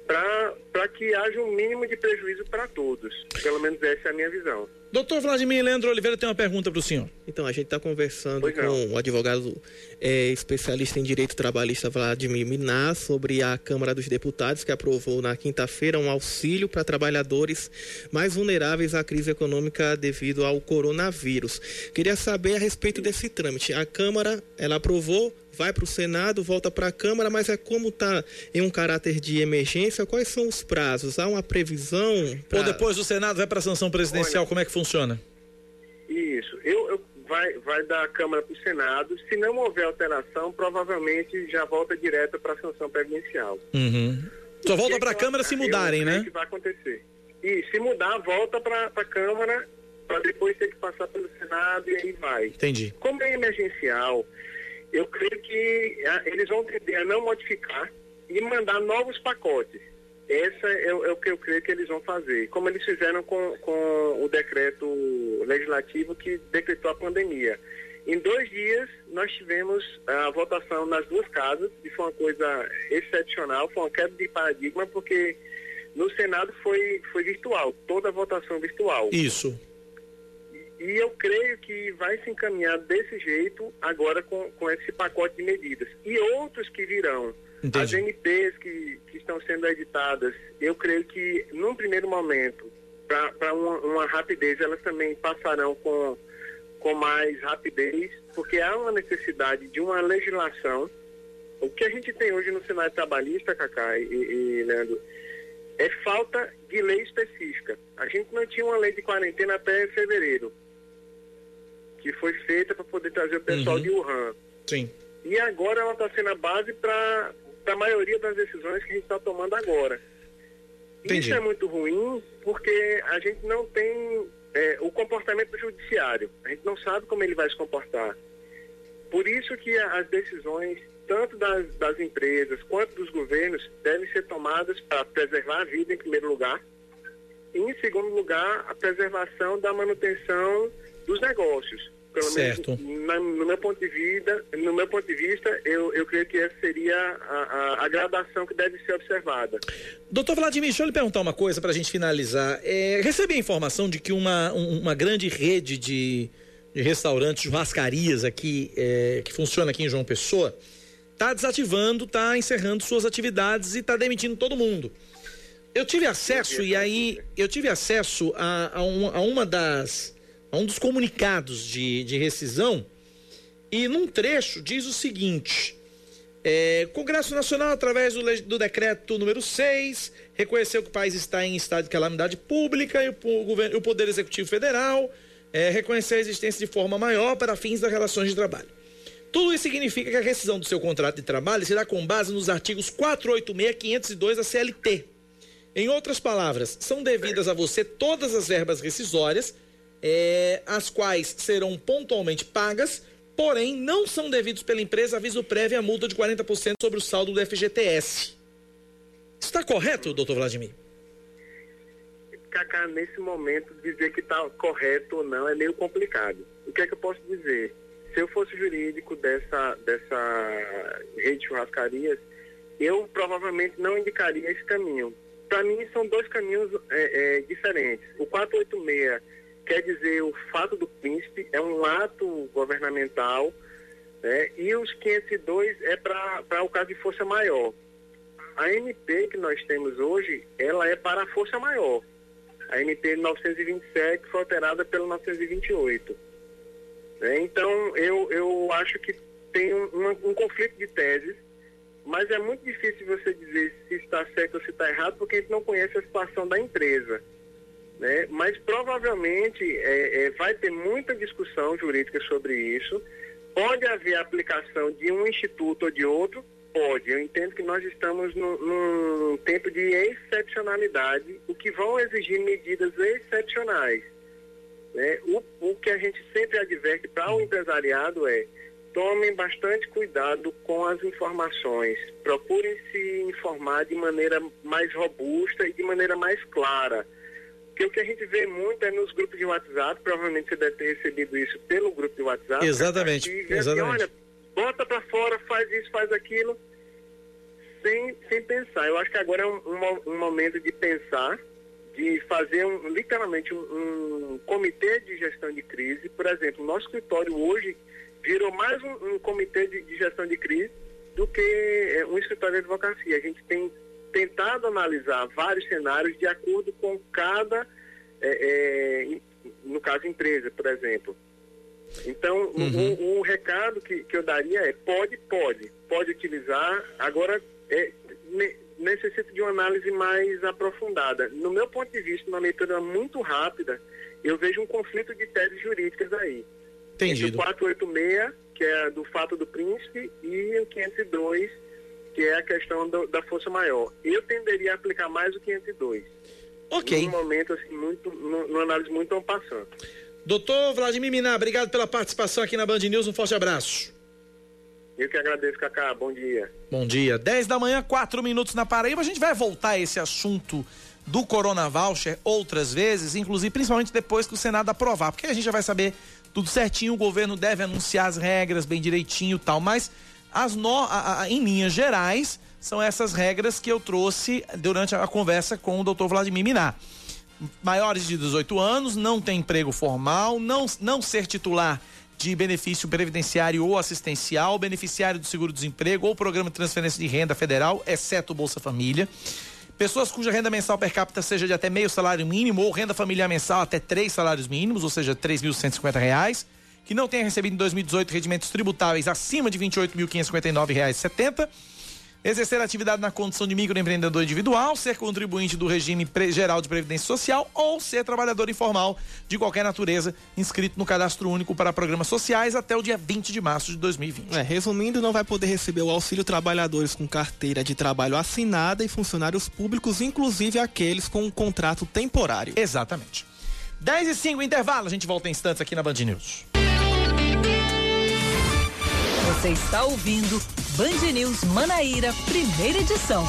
para que haja um mínimo de prejuízo para todos. Pelo menos essa é a minha visão. Doutor Vladimir Leandro Oliveira tem uma pergunta para o senhor. Então, a gente está conversando com o advogado é, especialista em direito trabalhista Vladimir Minar sobre a Câmara dos Deputados, que aprovou na quinta-feira um auxílio para trabalhadores mais vulneráveis à crise econômica devido ao coronavírus. Queria saber a respeito desse trâmite. A Câmara, ela aprovou vai para o Senado, volta para a Câmara, mas é como está em um caráter de emergência, quais são os prazos? Há uma previsão? Pra... Ou depois do Senado vai para a sanção presidencial, Olha, como é que funciona? Isso, eu, eu vai, vai da Câmara para o Senado, se não houver alteração, provavelmente já volta direto para a sanção presidencial. Uhum. Só volta para a Câmara se mudarem, né? que vai acontecer. E se mudar, volta para a Câmara para depois ter que passar pelo Senado e aí vai. Entendi. Como é emergencial, eu creio que a, eles vão tender a não modificar e mandar novos pacotes. Essa é, é, o que eu creio que eles vão fazer, como eles fizeram com, com o decreto legislativo que decretou a pandemia. Em dois dias, nós tivemos a votação nas duas casas, e foi uma coisa excepcional, foi uma quebra de paradigma, porque no Senado foi, foi virtual, toda a votação virtual. Isso. E eu creio que vai se encaminhar desse jeito agora com, com esse pacote de medidas. E outros que virão. Entendi. As NPs que, que estão sendo editadas, eu creio que num primeiro momento, para uma, uma rapidez, elas também passarão com, com mais rapidez, porque há uma necessidade de uma legislação. O que a gente tem hoje no Senado Trabalhista, Cacá e, e Leandro, é falta de lei específica. A gente não tinha uma lei de quarentena até fevereiro, que foi feita para poder trazer o pessoal Uhum. de Wuhan. Sim. E agora ela está sendo a base para a maioria das decisões que a gente está tomando agora. Entendi. Isso é muito ruim porque a gente não tem é, o comportamento do judiciário. A gente não sabe como ele vai se comportar. Por isso que as decisões, tanto das, das empresas quanto dos governos, devem ser tomadas para preservar a vida em primeiro lugar. E em segundo lugar, a preservação da manutenção dos negócios. Pelo Certo. menos na- no meu ponto de vista, no meu ponto de vista, eu, eu creio que essa seria a, a, a gradação que deve ser observada. Doutor Vladimir, deixa eu lhe perguntar uma coisa para a gente finalizar. É, recebi a informação de que uma, um- uma grande rede de, de restaurantes, churrascarias aqui, é, que funciona aqui em João Pessoa, está desativando, está encerrando suas atividades e está demitindo todo mundo. Eu tive acesso, e aí, eu tive acesso a, a, um- a uma das. A um dos comunicados de, de rescisão, e num trecho diz o seguinte. É, Congresso Nacional, através do, do decreto número 6, reconheceu que o país está em estado de calamidade pública e o, o governo- o Poder Executivo Federal é, reconheceu a existência de forma maior para fins das relações de trabalho. Tudo isso significa que a rescisão do seu contrato de trabalho será com base nos artigos 486 e 502 da CLT. Em outras palavras, são devidas a você todas as verbas rescisórias, é, as quais serão pontualmente pagas, porém não são devidos pela empresa aviso prévio à multa de 40% sobre o saldo do FGTS. Está correto, doutor Vladimir? Cacá, nesse momento, dizer que está correto ou não é meio complicado. O que é que eu posso dizer? Se eu fosse jurídico dessa, dessa rede de churrascarias, eu provavelmente não indicaria esse caminho. Para mim, são dois caminhos é, é, diferentes. O 486 quer dizer o fato do príncipe, é um ato governamental, né? e os 502 é para o caso de força maior. A MP que nós temos hoje, ela é para a força maior. A MP 927 foi alterada pelo 928. né? Então, eu, eu acho que tem um, um- um conflito de teses, mas é muito difícil você dizer se está certo ou se está errado, porque a gente não conhece a situação da empresa. Né? Mas provavelmente é, é, vai ter muita discussão jurídica sobre isso. Pode haver aplicação de um instituto ou de outro? Pode. Eu entendo que nós estamos num, num tempo de excepcionalidade, o que vão exigir medidas excepcionais. né? O, o que a gente sempre adverte para o empresariado é tomem bastante cuidado com as informações. Procurem se informar de maneira mais robusta e de maneira mais clara. Porque o que a gente vê muito é nos grupos de WhatsApp, provavelmente você deve ter recebido isso pelo grupo de WhatsApp. Exatamente, E assim, exatamente. olha, bota para fora, faz isso, faz aquilo, sem, sem pensar. Eu acho que agora é um, um mo- um momento de pensar, de fazer um, literalmente um, comitê de gestão de crise. Por exemplo, o nosso escritório hoje virou mais um, um comitê de, de gestão de crise do que eh, um escritório de advocacia. A gente tem tentado analisar vários cenários de acordo com cada, eh, em- no caso, empresa, por exemplo. Então, o- Uhum. recado que, que eu daria é, pode, pode, pode utilizar, agora é, ne- necessita de uma análise mais aprofundada. No meu ponto de vista, uma leitura muito rápida, eu vejo um conflito de teses jurídicas aí. Entre Entendido. o 486, que é do fato do príncipe, e o 502, que é a questão do- da força maior. Eu tenderia a aplicar mais o 502. Ok. Num momento, assim, muito, num- numa análise muito en passant. Doutor Vladimir Minar, obrigado pela participação aqui na Band News. Um forte abraço. Eu que agradeço, Cacá. Bom dia. Bom dia. 10 da manhã, 4 minutos na Paraíba. A gente vai voltar a esse assunto do Corona Voucher outras vezes, inclusive principalmente depois que o Senado aprovar, porque a gente já vai saber tudo certinho, o governo deve anunciar as regras bem direitinho e tal, mas as no, a- a- em linhas gerais são essas regras que eu trouxe durante a conversa com o doutor Vladimir Minar. Maiores de 18 anos, não tem emprego formal, não, não ser titular de benefício previdenciário ou assistencial, beneficiário do seguro-desemprego ou programa de transferência de renda federal, exceto Bolsa Família. Pessoas cuja renda mensal per capita seja de até meio salário mínimo ou renda familiar mensal até três salários mínimos, ou seja, 3.150 reais, que não tenha recebido em 2018 rendimentos tributáveis acima de R$ 28.559,70 exercer atividade na condição de microempreendedor individual, ser contribuinte do regime geral de previdência social ou ser trabalhador informal de qualquer natureza, inscrito no cadastro único para programas sociais até o dia 20 de março de 2020. É, resumindo, não vai poder receber o auxílio trabalhadores com carteira de trabalho assinada e funcionários públicos, inclusive aqueles com um contrato temporário. Exatamente. 10 e 5, intervalo. A gente volta em instantes aqui na Band News. Você está ouvindo Band News Manaíra, primeira edição.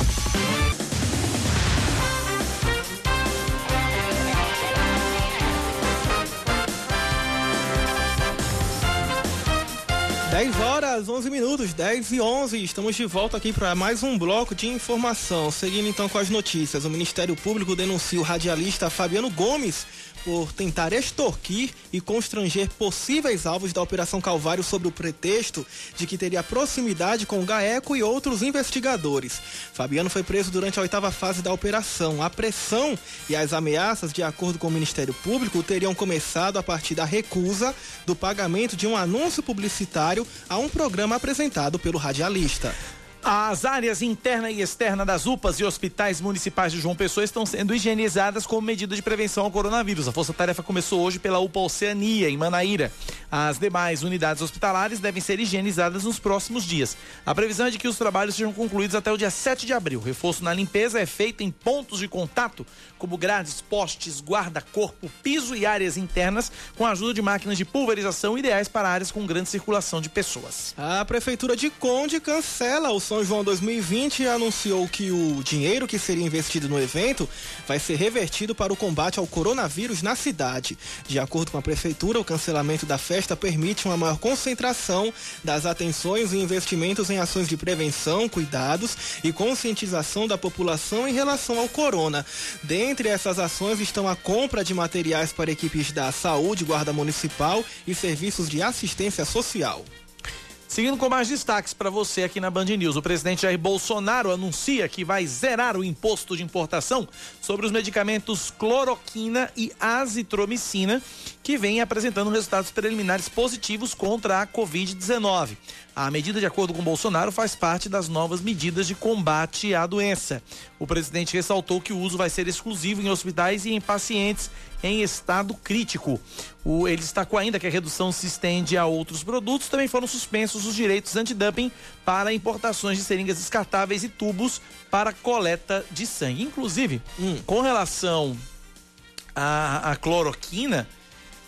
Dez horas, 11 minutos, 10 e 11. Estamos de volta aqui para mais um bloco de informação. Seguindo então com as notícias, o Ministério Público denuncia o radialista Fabiano Gomes por tentar extorquir e constranger possíveis alvos da Operação Calvário sob o pretexto de que teria proximidade com o GAECO e outros investigadores. Fabiano foi preso durante a oitava fase da operação. A pressão e as ameaças, de acordo com o Ministério Público, teriam começado a partir da recusa do pagamento de um anúncio publicitário a um programa apresentado pelo radialista. As áreas interna e externa das UPAs e hospitais municipais de João Pessoa estão sendo higienizadas como medida de prevenção ao coronavírus. A força-tarefa começou hoje pela UPA Oceania, em Manaíra. As demais unidades hospitalares devem ser higienizadas nos próximos dias. A previsão é de que os trabalhos sejam concluídos até o dia 7 de abril. Reforço na limpeza é feito em pontos de contato, como grades, postes, guarda-corpo, piso e áreas internas, com a ajuda de máquinas de pulverização ideais para áreas com grande circulação de pessoas. A Prefeitura de Conde cancela o São João 2020 e anunciou que o dinheiro que seria investido no evento vai ser revertido para o combate ao coronavírus na cidade. De acordo com a Prefeitura, o cancelamento da festa permite uma maior concentração das atenções e investimentos em ações de prevenção, cuidados e conscientização da população em relação ao corona. Dentre essas ações estão a compra de materiais para equipes da saúde, guarda municipal e serviços de assistência social. Seguindo com mais destaques para você aqui na Band News, o presidente Jair Bolsonaro anuncia que vai zerar o imposto de importação sobre os medicamentos cloroquina e azitromicina, que vêm apresentando resultados preliminares positivos contra a Covid-19. A medida, de acordo com Bolsonaro, faz parte das novas medidas de combate à doença. O presidente ressaltou que o uso vai ser exclusivo em hospitais e em pacientes em estado crítico. O, ele destacou ainda que a redução se estende a outros produtos. Também foram suspensos os direitos antidumping para importações de seringas descartáveis e tubos para coleta de sangue. Inclusive, hum, com relação à, à cloroquina,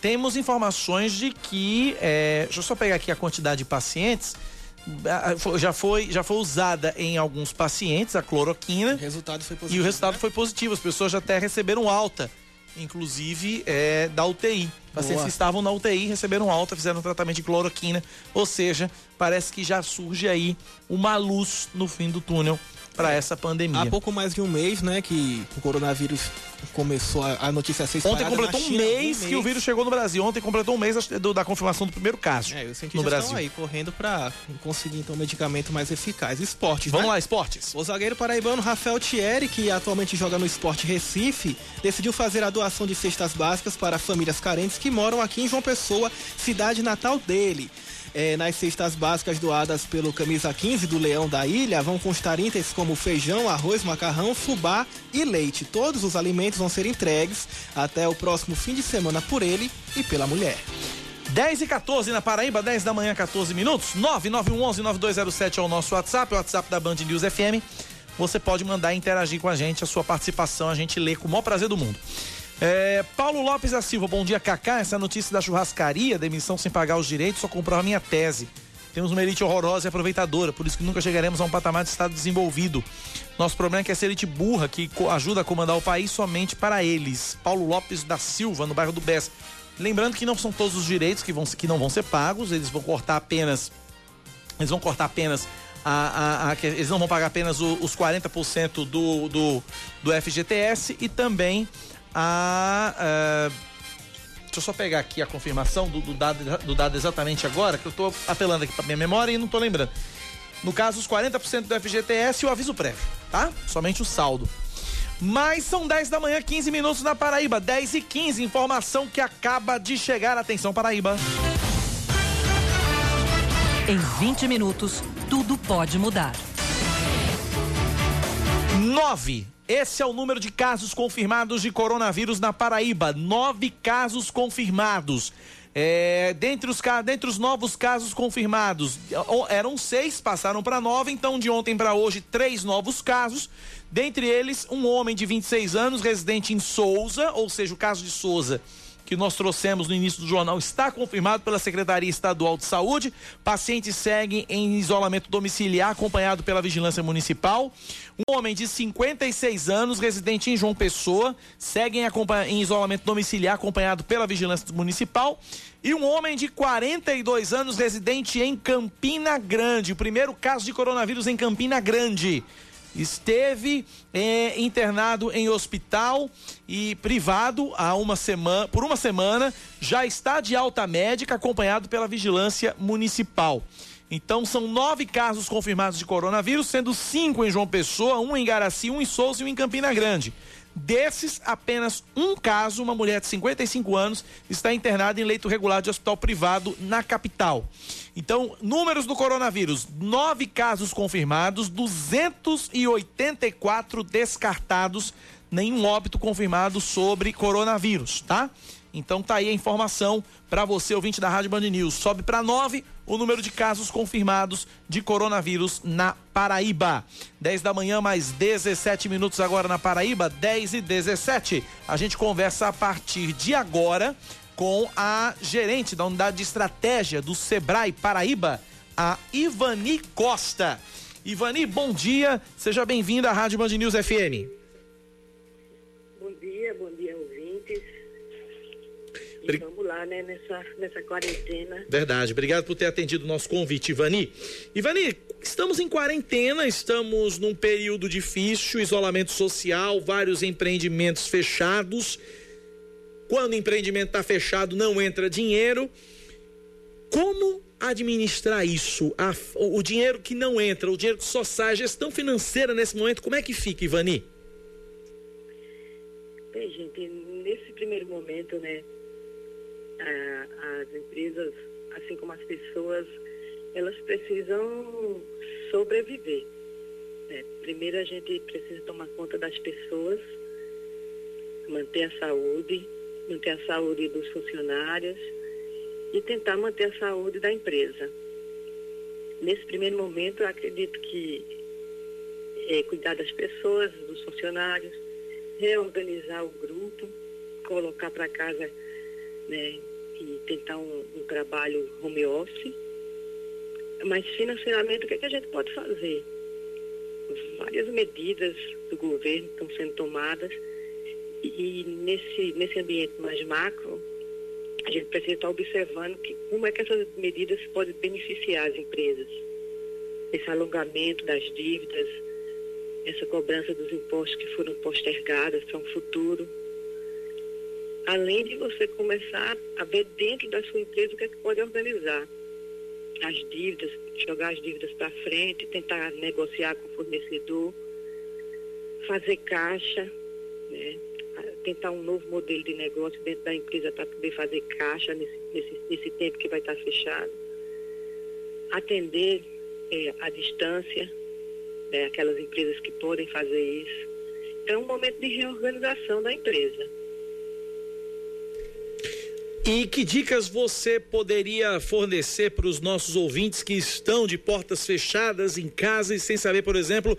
temos informações de que, é, deixa eu só pegar aqui a quantidade de pacientes, já foi, já foi usada em alguns pacientes a cloroquina. O resultado foi positivo. E o resultado né? foi positivo. As pessoas já até receberam alta, inclusive é, da UTI. Pacientes que estavam na UTI receberam alta, fizeram tratamento de cloroquina. Ou seja, parece que já surge aí uma luz no fim do túnel para essa pandemia. Há pouco mais de um mês, né, que o coronavírus começou a, a notícia a ser Ontem completou na um China, mês, que o vírus chegou no Brasil. Ontem completou um mês do- da confirmação do primeiro caso É, os no cientistas Brasil. aí correndo para conseguir então um medicamento mais eficaz. Esportes, Vamos né? lá, esportes. O zagueiro paraibano Rafael Thierry, que atualmente joga no Esporte Recife, decidiu fazer a doação de cestas básicas para famílias carentes que moram aqui em João Pessoa, cidade natal dele. É, nas cestas básicas doadas pelo Camisa 15 do Leão da Ilha vão constar itens como feijão, arroz, macarrão, fubá e leite. Todos os alimentos vão ser entregues até o próximo fim de semana por ele e pela mulher. 10 e 14 na Paraíba, 10 da manhã, 14 minutos. 9911-9207 é o nosso WhatsApp, o WhatsApp da Band News FM. Você pode mandar interagir com a gente, a sua participação, a gente lê com o maior prazer do mundo. É, Paulo Lopes da Silva, bom dia, Cacá. Essa notícia da churrascaria, demissão sem pagar os direitos, só comprova a minha tese. Temos uma elite horrorosa e aproveitadora, por isso que nunca chegaremos a um patamar de Estado desenvolvido. Nosso problema é que essa elite burra que ajuda a comandar o país somente para eles. Paulo Lopes da Silva, no bairro do Bess. Lembrando que não são todos os direitos que, vão, que não vão ser pagos, eles vão cortar apenas. Eles vão cortar apenas. A, a- a- eles não vão pagar apenas o- os 40% do, do, do FGTS e também a. ah, Deixa eu só pegar aqui a confirmação do, do dado, do dado exatamente agora, que eu tô apelando aqui pra minha memória e não tô lembrando. No caso, os 40% do FGTS e o aviso prévio, tá? Somente o saldo. Mas são 10 da manhã, 15 minutos na Paraíba. 10 e 15, informação que acaba de chegar. Atenção, Paraíba. Em 20 minutos, tudo pode mudar. Nove. Esse é o número de casos confirmados de coronavírus na Paraíba. Nove casos confirmados. É, dentre, os, dentre os novos casos confirmados, eram seis, passaram para nove, então de ontem para hoje, três novos casos. Dentre eles, um homem de 26 anos, residente em Souza, ou seja, o caso de Souza que nós trouxemos no início do jornal está confirmado pela Secretaria Estadual de Saúde. Paciente segue em isolamento domiciliar, acompanhado pela Vigilância Municipal. Um homem de 56 anos, residente em João Pessoa, segue em, em isolamento domiciliar, acompanhado pela Vigilância Municipal. E um homem de 42 anos, residente em Campina Grande. O primeiro caso de coronavírus em Campina Grande esteve é, internado em hospital e privado há uma semana, por uma semana, já está de alta médica, acompanhado pela vigilância municipal. Então são nove casos confirmados de coronavírus, sendo cinco em João Pessoa, um em Garaci, um em Souza e um em Campina Grande. Desses, apenas um caso, uma mulher de 55 anos, está internada em leito regular de hospital privado na capital. Então, números do coronavírus: nove casos confirmados, 284 descartados, nenhum óbito confirmado sobre coronavírus, tá? Então tá aí a informação para você, ouvinte da Rádio Band News. Sobe para 9 o número de casos confirmados de coronavírus na Paraíba. 10 da manhã, mais 17 minutos agora na Paraíba, 10 e 17. A gente conversa a partir de agora com a gerente da unidade de estratégia do Sebrae Paraíba, a Ivani Costa. Ivani, bom dia, seja bem-vinda à Rádio Band News FM. Lá, né, nessa, nessa quarentena. Verdade. Obrigado por ter atendido o nosso convite, Ivani. Ivani, estamos em quarentena, estamos num período difícil, isolamento social, vários empreendimentos fechados. Quando o empreendimento está fechado, não entra dinheiro. Como administrar isso? A, o dinheiro que não entra, o dinheiro que só sai, a gestão financeira nesse momento, como é que fica, Ivani? Bem, gente, nesse primeiro momento, né, as empresas, assim como as pessoas, elas precisam sobreviver. Né? Primeiro a gente precisa tomar conta das pessoas, manter a saúde, manter a saúde dos funcionários e tentar manter a saúde da empresa. Nesse primeiro momento, eu acredito que é, cuidar das pessoas, dos funcionários, reorganizar o grupo, colocar para casa né, tentar um, um, trabalho home office. Mas financeiramente, o que, é que a gente pode fazer? Várias medidas do governo estão sendo tomadas e, nesse, nesse ambiente mais macro, a gente precisa estar observando que, como é que essas medidas podem beneficiar as empresas. Esse alongamento das dívidas, essa cobrança dos impostos que foram postergadas para um futuro além de você começar a ver dentro da sua empresa o que é que pode organizar. As dívidas, jogar as dívidas para frente, tentar negociar com o fornecedor, fazer caixa, né? tentar um novo modelo de negócio dentro da empresa para poder fazer caixa nesse, nesse, nesse tempo que vai estar fechado. Atender é, à distância, né? aquelas empresas que podem fazer isso. Então, é um momento de reorganização da empresa. E que dicas você poderia fornecer para os nossos ouvintes que estão de portas fechadas em casa e sem saber, por exemplo,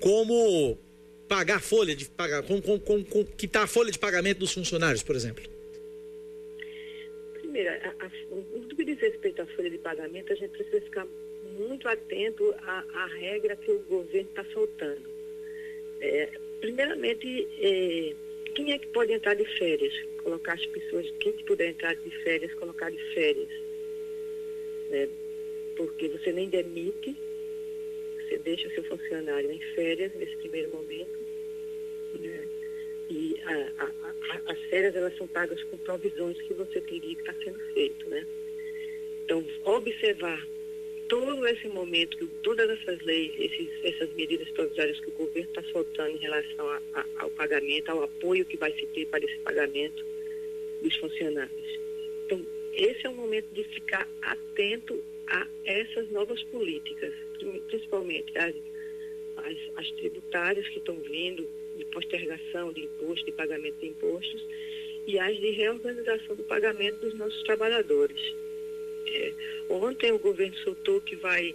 como pagar folha de pagar, com, com, com, com quitar a folha de pagamento dos funcionários, por exemplo? Primeiro, a, no que diz respeito à folha de pagamento, a gente precisa ficar muito atento à, à regra que o governo está soltando. É, primeiramente, é, quem é que pode entrar de férias? Colocar as pessoas, quem que puder entrar de férias, colocar de férias. Né? Porque você nem demite, você deixa o seu funcionário em férias nesse primeiro momento. Né? E a, a, a, as férias elas são pagas com provisões que você teria que estar sendo feito. Né? Então, observar todo esse momento, todas essas leis, esses, essas medidas provisórias que o governo está soltando em relação a, a, ao pagamento, ao apoio que vai se ter para esse pagamento dos funcionários. Então, esse é o momento de ficar atento a essas novas políticas, principalmente as, as, as tributárias que estão vindo, de postergação de imposto, de pagamento de impostos, e as de reorganização do pagamento dos nossos trabalhadores. É, ontem o governo soltou que vai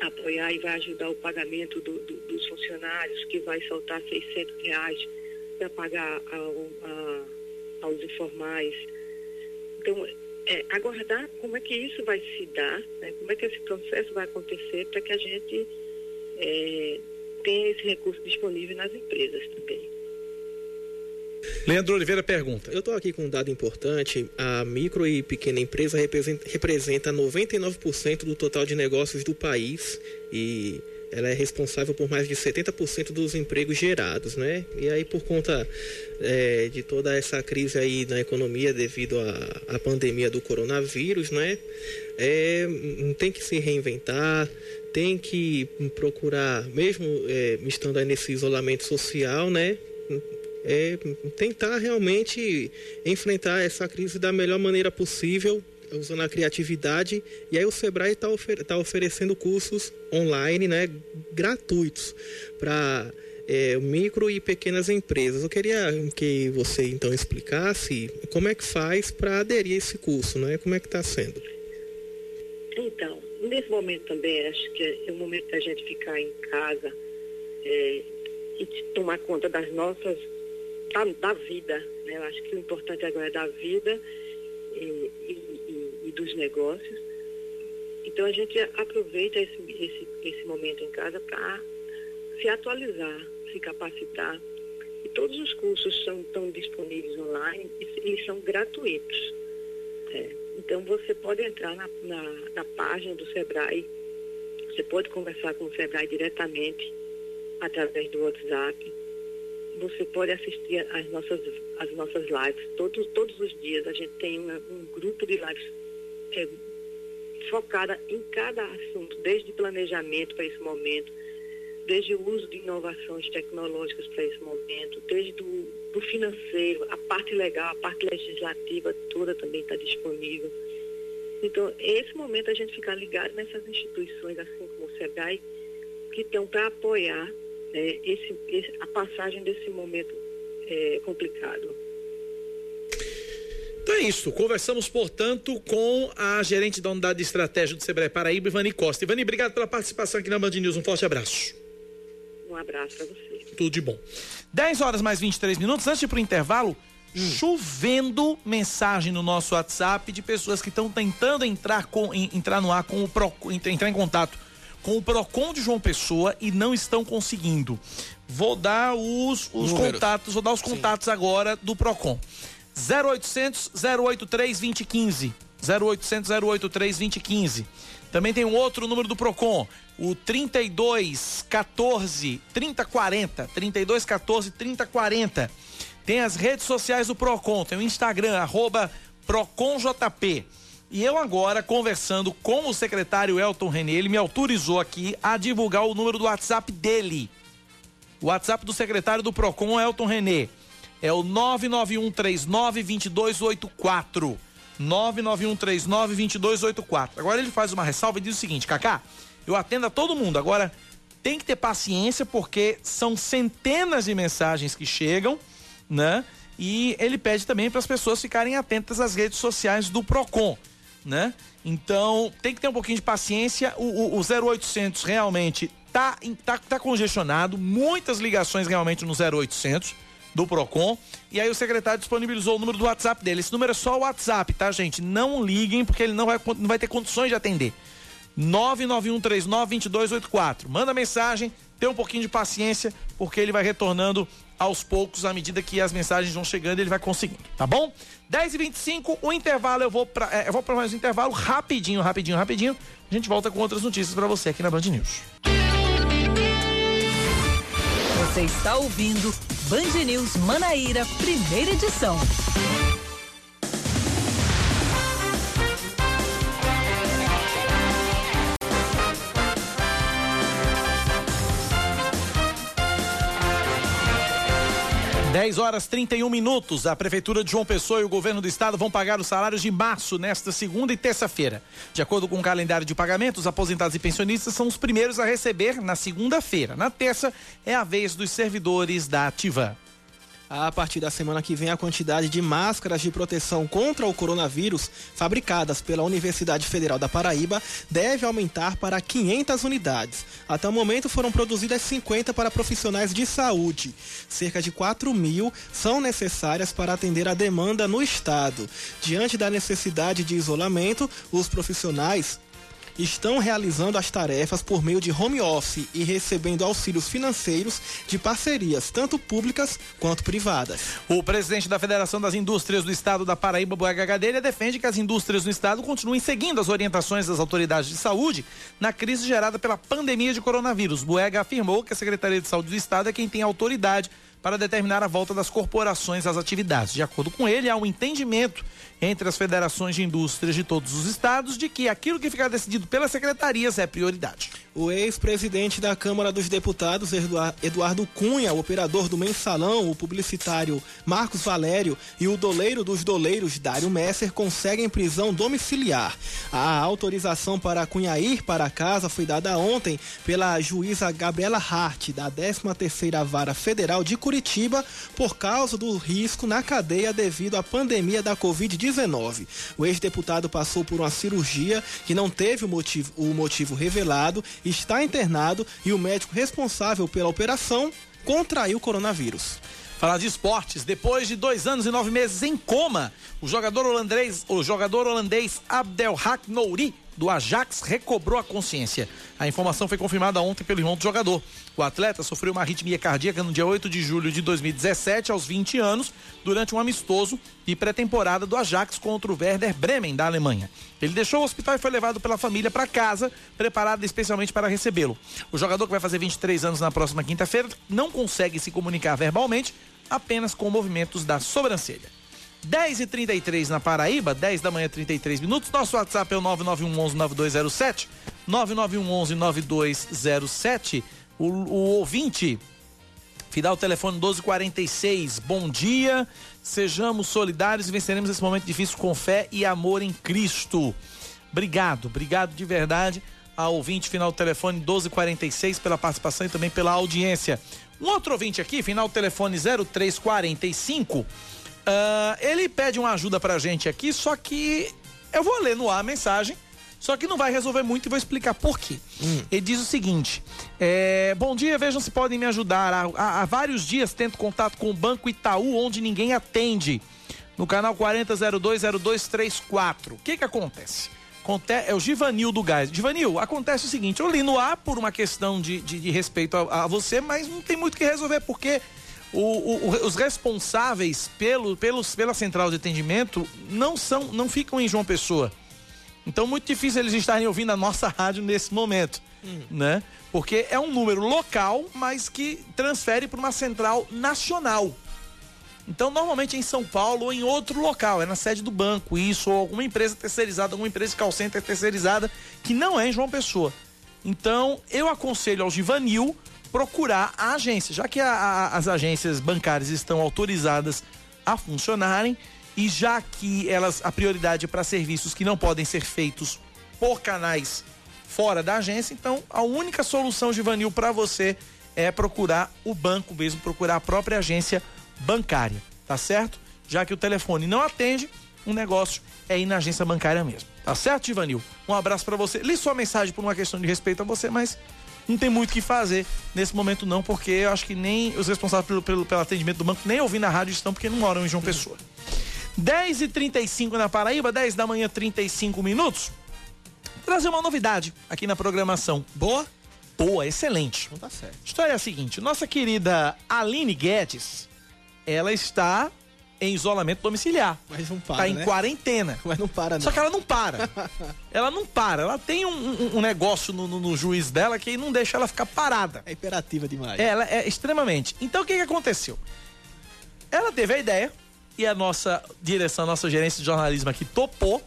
apoiar e vai ajudar o pagamento do, do, dos funcionários, que vai soltar 600 reais para pagar a, aos informais. Então, é, aguardar como é que isso vai se dar, né, como é que esse processo vai acontecer para que a gente é, tenha esse recurso disponível nas empresas também. Leandro Oliveira pergunta. Eu estou aqui com um dado importante. A micro e pequena empresa representa, representa 99% do total de negócios do país e ela é responsável por mais de 70% dos empregos gerados, né? E aí por conta é, de toda essa crise aí na economia devido à, à pandemia do coronavírus, né? É, tem que se reinventar, tem que procurar, mesmo é, estando aí nesse isolamento social, né? É, tentar realmente enfrentar essa crise da melhor maneira possível, usando a criatividade. E aí o Sebrae está ofer tá oferecendo cursos online, né, gratuitos para é, micro e pequenas empresas. Eu queria que você então explicasse como é que faz para aderir a esse curso, né? Como é que está sendo? Então, nesse momento também acho que é o momento da gente ficar em casa é, e tomar conta das nossas da, da vida. Né? Eu acho que o importante agora é da vida e, e, e dos negócios. Então a gente aproveita esse, esse, esse momento em casa para se atualizar, se capacitar. E todos os cursos são, estão disponíveis online e eles são gratuitos. É. Então você pode entrar na, na, na página do Sebrae, você pode conversar com o Sebrae diretamente através do WhatsApp você pode assistir às nossas, às nossas lives. Todos, todos os dias a gente tem uma, um grupo de lives é, focada em cada assunto, desde planejamento para esse momento, desde o uso de inovações tecnológicas para esse momento, desde do, do financeiro, a parte legal, a parte legislativa toda também está disponível. Então, esse momento a gente ficar ligado nessas instituições, assim como o SEBRAE, que estão para apoiar é, esse, esse, a passagem desse momento é, complicado. Então é isso. Conversamos, portanto, com a gerente da unidade de estratégia do Sebrae Paraíba, Ivani Costa. Ivani, obrigado pela participação aqui na Band News. Um forte abraço. Um abraço para você. Tudo de bom. 10 horas mais 23 minutos. Antes de ir para o intervalo, hum. chovendo mensagem no nosso WhatsApp de pessoas que estão tentando entrar, com, entrar no ar com o Pro, entrar em contato com o Procon de João Pessoa e não estão conseguindo. Vou dar os, os contatos, vou dar os contatos Sim. agora do Procon. 0800 083 2015. 0800 083 2015. Também tem um outro número do Procon, o 32 14 3040, 32 14 3040. Tem as redes sociais do Procon, tem o Instagram arroba ProconJP. E eu agora, conversando com o secretário Elton René, ele me autorizou aqui a divulgar o número do WhatsApp dele. O WhatsApp do secretário do PROCON, Elton René, é o 991392284. 991392284. Agora ele faz uma ressalva e diz o seguinte, Cacá, eu atendo a todo mundo. Agora, tem que ter paciência porque são centenas de mensagens que chegam, né? E ele pede também para as pessoas ficarem atentas às redes sociais do Procon né? Então, tem que ter um pouquinho de paciência. O, o, o 0800 realmente tá, tá, tá congestionado, muitas ligações realmente no 0800 do Procon. E aí o secretário disponibilizou o número do WhatsApp dele. Esse número é só o WhatsApp, tá, gente? Não liguem porque ele não vai, não vai ter condições de atender. 991392284. Manda mensagem, tem um pouquinho de paciência, porque ele vai retornando aos poucos, à medida que as mensagens vão chegando, ele vai conseguindo, tá bom? 10 e 25 o intervalo, eu vou para é, eu vou para mais um intervalo rapidinho, rapidinho, rapidinho. A gente volta com outras notícias para você aqui na Band News. Você está ouvindo Band News Manaíra, primeira edição. 10 horas 31 minutos. A Prefeitura de João Pessoa e o governo do estado vão pagar os salários de março nesta segunda e terça-feira. De acordo com o calendário de pagamento, os aposentados e pensionistas são os primeiros a receber na segunda-feira. Na terça é a vez dos servidores da Ativa. A partir da semana que vem, a quantidade de máscaras de proteção contra o coronavírus fabricadas pela Universidade Federal da Paraíba deve aumentar para 500 unidades. Até o momento foram produzidas 50 para profissionais de saúde. Cerca de 4 mil são necessárias para atender a demanda no estado. Diante da necessidade de isolamento, os profissionais estão realizando as tarefas por meio de home office e recebendo auxílios financeiros de parcerias, tanto públicas quanto privadas. O presidente da Federação das Indústrias do Estado da Paraíba, Boega Gadelha, defende que as indústrias no estado continuem seguindo as orientações das autoridades de saúde na crise gerada pela pandemia de coronavírus. Boega afirmou que a Secretaria de Saúde do Estado é quem tem autoridade para determinar a volta das corporações às atividades. De acordo com ele, há um entendimento entre as federações de indústrias de todos os estados de que aquilo que ficar decidido pelas secretarias é prioridade. O ex-presidente da Câmara dos Deputados, Eduardo Cunha, o operador do mensalão, o publicitário Marcos Valério e o doleiro dos doleiros, Dário Messer, conseguem prisão domiciliar. A autorização para Cunha ir para casa foi dada ontem pela juíza Gabriela Hart, da 13ª Vara Federal de Curitiba, por causa do risco na cadeia devido à pandemia da Covid-19. O ex-deputado passou por uma cirurgia que não teve o motivo, o motivo revelado está internado e o médico responsável pela operação contraiu o coronavírus. Falar de esportes, depois de dois anos e nove meses em coma, o jogador holandês, o jogador holandês Abdelhak Nouri do Ajax recobrou a consciência. A informação foi confirmada ontem pelo irmão do jogador. O atleta sofreu uma arritmia cardíaca no dia 8 de julho de 2017, aos 20 anos, durante um amistoso e pré-temporada do Ajax contra o Werder Bremen, da Alemanha. Ele deixou o hospital e foi levado pela família para casa, preparado especialmente para recebê-lo. O jogador, que vai fazer 23 anos na próxima quinta-feira, não consegue se comunicar verbalmente, apenas com movimentos da sobrancelha. 10 e 33 na Paraíba, 10 da manhã, 33 minutos. Nosso WhatsApp é o 991119207. 991119207. O, o ouvinte, final telefone 1246. Bom dia, sejamos solidários e venceremos esse momento difícil com fé e amor em Cristo. Obrigado, obrigado de verdade ao ouvinte, final telefone 1246, pela participação e também pela audiência. Um outro ouvinte aqui, final telefone 0345. Uh, ele pede uma ajuda pra gente aqui, só que eu vou ler no ar a mensagem, só que não vai resolver muito e vou explicar por quê. Hum. Ele diz o seguinte: é, Bom dia, vejam se podem me ajudar. Há, há, há, vários dias tento contato com o Banco Itaú, onde ninguém atende. No canal 40020234. O que que acontece? é o Givanil do Gás. Givanil, acontece o seguinte: eu li no ar por uma questão de, de, de respeito a, a, você, mas não tem muito o que resolver, porque o, o, os responsáveis pelo, pelos, pela central de atendimento não são, não ficam em João Pessoa. Então, muito difícil eles estarem ouvindo a nossa rádio nesse momento, hum. né? Porque é um número local, mas que transfere para uma central nacional. Então, normalmente é em São Paulo ou em outro local, é na sede do banco, isso, ou alguma empresa terceirizada, alguma empresa de call center terceirizada, que não é em João Pessoa. Então, eu aconselho ao Givanil procurar a agência, já que a, a, as agências bancárias estão autorizadas a funcionarem e já que elas a prioridade é para serviços que não podem ser feitos por canais fora da agência, então a única solução, Givanil, para você é procurar o banco mesmo, procurar a própria agência bancária, tá certo? Já que o telefone não atende, o um negócio é ir na agência bancária mesmo. Tá certo, Givanil? Um abraço para você. Li sua mensagem por uma questão de respeito a você, mas não tem muito o que fazer nesse momento não, porque eu acho que nem os responsáveis pelo, pelo, pelo atendimento do banco, nem ouvindo na rádio estão, porque não moram em João Pessoa. 10 e 35 na Paraíba, 10 da manhã, 35 minutos. Trazer uma novidade aqui na programação. Boa? Boa, excelente. Não tá certo. A história é a seguinte: nossa querida Aline Guedes, ela está em isolamento domiciliar. Mas não para. Tá né? em quarentena. Mas não para, não. Só que ela não para. ela não para. Ela tem um, um, um negócio no, no, no, juiz dela que não deixa ela ficar parada. É imperativa demais. Ela é extremamente. Então o que, que aconteceu? Ela teve a ideia, e a nossa direção, a nossa gerência de jornalismo aqui topou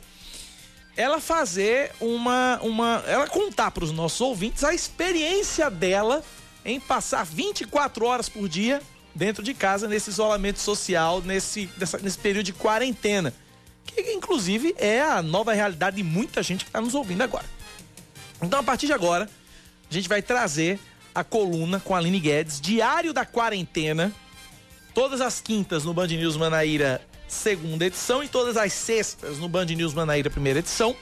ela fazer uma. uma ela contar para os nossos ouvintes a experiência dela em passar 24 horas por dia dentro de casa, nesse isolamento social, nesse, nessa, nesse período de quarentena. Que, inclusive, é a nova realidade de muita gente que está nos ouvindo agora. Então, a partir de agora, a gente vai trazer a coluna com a Aline Guedes, Diário da Quarentena, todas as quintas no Band News Manaíra, segunda edição, e todas as sextas no Band News Manaíra, primeira edição.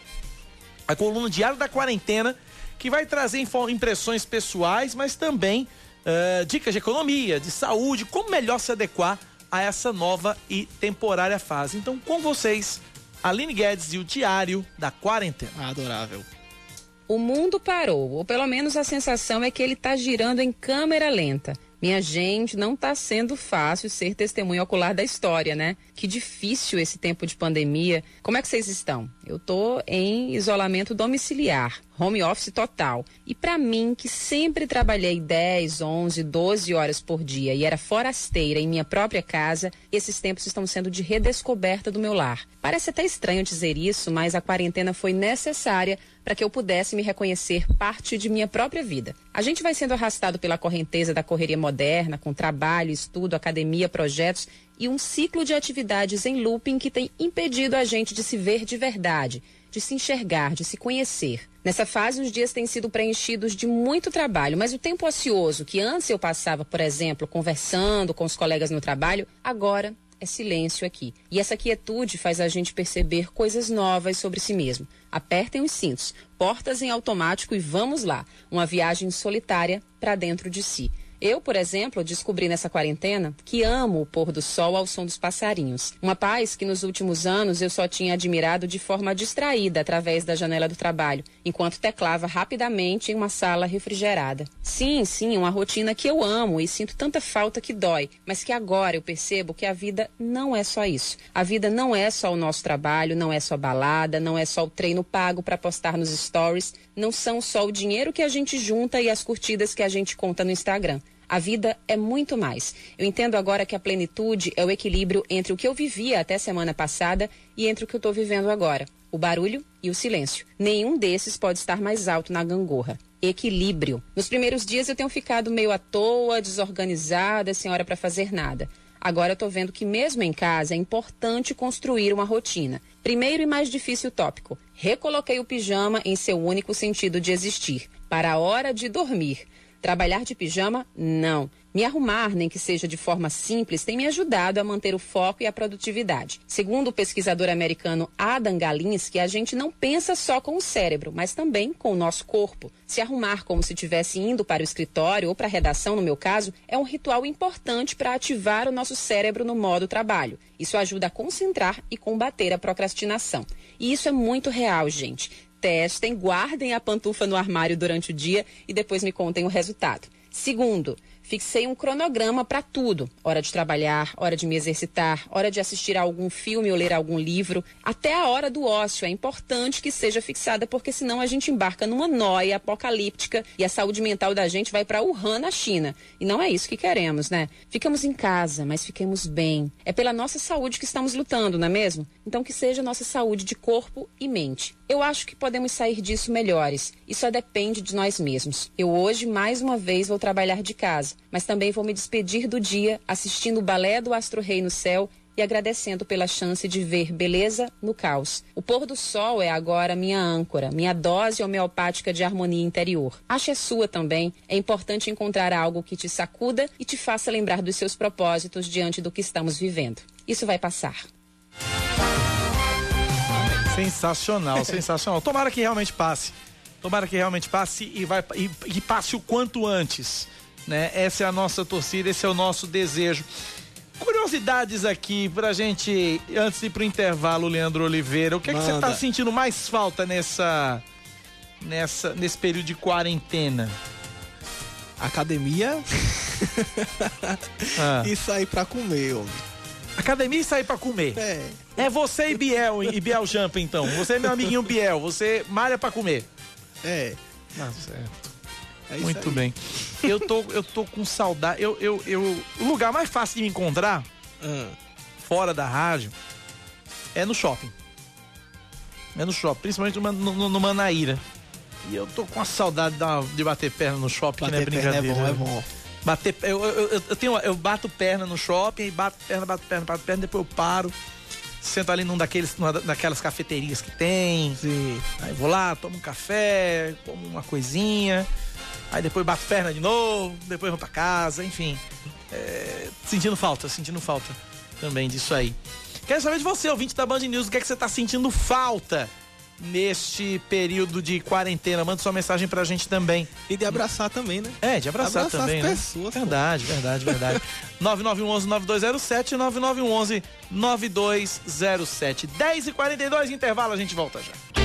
A coluna Diário da Quarentena, que vai trazer impressões pessoais, mas também uh, dicas de economia, de saúde, como melhor se adequar a essa nova e temporária fase. Então, com vocês, Aline Guedes e o Diário da Quarentena. Adorável. O mundo parou, ou pelo menos a sensação é que ele está girando em câmera lenta. Minha gente, não está sendo fácil ser testemunho ocular da história, né? Que difícil esse tempo de pandemia. Como é que vocês estão? Eu tô em isolamento domiciliar, home office total. E para mim, que sempre trabalhei 10, 11, 12 horas por dia e era forasteira em minha própria casa, esses tempos estão sendo de redescoberta do meu lar. Parece até estranho dizer isso, mas a quarentena foi necessária para que eu pudesse me reconhecer parte de minha própria vida. A gente vai sendo arrastado pela correnteza da correria moderna, com trabalho, estudo, academia, projetos e um ciclo de atividades em looping que tem impedido a gente de se ver de verdade, de se enxergar, de se conhecer. Nessa fase, os dias têm sido preenchidos de muito trabalho, mas o tempo ocioso que antes eu passava, por exemplo, conversando com os colegas no trabalho, agora é silêncio aqui. E essa quietude faz a gente perceber coisas novas sobre si mesmo. Apertem os cintos, portas em automático e vamos lá. Uma viagem solitária para dentro de si. Eu, por exemplo, descobri nessa quarentena que amo o pôr do sol ao som dos passarinhos. Uma paz que nos últimos anos eu só tinha admirado de forma distraída através da janela do trabalho, enquanto teclava rapidamente em uma sala refrigerada. Sim, sim, uma rotina que eu amo e sinto tanta falta que dói, mas que agora eu percebo que a vida não é só isso. A vida não é só o nosso trabalho, não é só balada, não é só o treino pago para postar nos stories, não são só o dinheiro que a gente junta e as curtidas que a gente conta no Instagram. A vida é muito mais. Eu entendo agora que a plenitude é o equilíbrio entre o que eu vivia até semana passada e entre o que eu estou vivendo agora. O barulho e o silêncio. Nenhum desses pode estar mais alto na gangorra. Equilíbrio. Nos primeiros dias eu tenho ficado meio à toa, desorganizada, sem hora para fazer nada. Agora eu estou vendo que mesmo em casa é importante construir uma rotina. Primeiro e mais difícil tópico. Recoloquei o pijama em seu único sentido de existir. Para a hora de dormir. Trabalhar de pijama? Não. Me arrumar, nem que seja de forma simples, tem me ajudado a manter o foco e a produtividade. Segundo o pesquisador americano Adam Galinsky, a gente não pensa só com o cérebro, mas também com o nosso corpo. Se arrumar como se estivesse indo para o escritório ou para a redação, no meu caso, é um ritual importante para ativar o nosso cérebro no modo trabalho. Isso ajuda a concentrar e combater a procrastinação. E isso é muito real, gente testem, guardem a pantufa no armário durante o dia e depois me contem o resultado. Segundo, Fixei um cronograma para tudo: hora de trabalhar, hora de me exercitar, hora de assistir a algum filme ou ler algum livro, até a hora do ócio. É importante que seja fixada, porque senão a gente embarca numa noia apocalíptica e a saúde mental da gente vai para Wuhan, na China. E não é isso que queremos, né? Ficamos em casa, mas fiquemos bem. É pela nossa saúde que estamos lutando, não é mesmo? Então que seja nossa saúde de corpo e mente. Eu acho que podemos sair disso melhores. Isso só depende de nós mesmos. Eu hoje, mais uma vez, vou trabalhar de casa mas também vou me despedir do dia assistindo o balé do Astro Rei no céu e agradecendo pela chance de ver beleza no caos. O pôr do sol é agora minha âncora, minha dose homeopática de harmonia interior. Acho é sua também. É importante encontrar algo que te sacuda e te faça lembrar dos seus propósitos diante do que estamos vivendo. Isso vai passar. Sensacional, sensacional. Tomara que realmente passe. Tomara que realmente passe e, vai, e, e passe o quanto antes né? Essa é a nossa torcida, esse é o nosso desejo. Curiosidades aqui pra gente, antes de ir pro intervalo, Leandro Oliveira. O que, é que você tá sentindo mais falta nessa, nessa, nesse período de quarentena? Academia ah. e sair pra comer, homem. Academia e sair pra comer. É. É você e Biel, e Biel Jampa, então. Você é meu amiguinho Biel, você malha pra comer. É. Tá certo. É Muito bem. Eu tô, eu tô com saudade. Eu, eu, eu, o lugar mais fácil de me encontrar, hum. fora da rádio, é no shopping. É no shopping, principalmente no, no, no Manaíra. E eu tô com a saudade de bater perna no shopping, bater né? Brincadeira. Perna é bom, é bom. Bater, eu, eu, eu, eu tenho, eu bato perna no shopping, bato perna, bato perna, bato perna, depois eu paro. Sento ali num daqueles, numa daquelas cafeterias que tem. Sim. Aí vou lá, tomo um café, como uma coisinha. Aí depois bato perna de novo, depois vou pra casa, enfim. É, sentindo falta, sentindo falta também disso aí. Quero saber de você, ouvinte da Band News, o que é que você tá sentindo falta neste período de quarentena? Manda sua mensagem pra gente também. E de abraçar também, né? É, de abraçar, Abraçar também, as né? pessoas, pô. verdade, verdade, verdade. 9911-9207, 9911-9207. 10 e 42 intervalo, a gente volta já.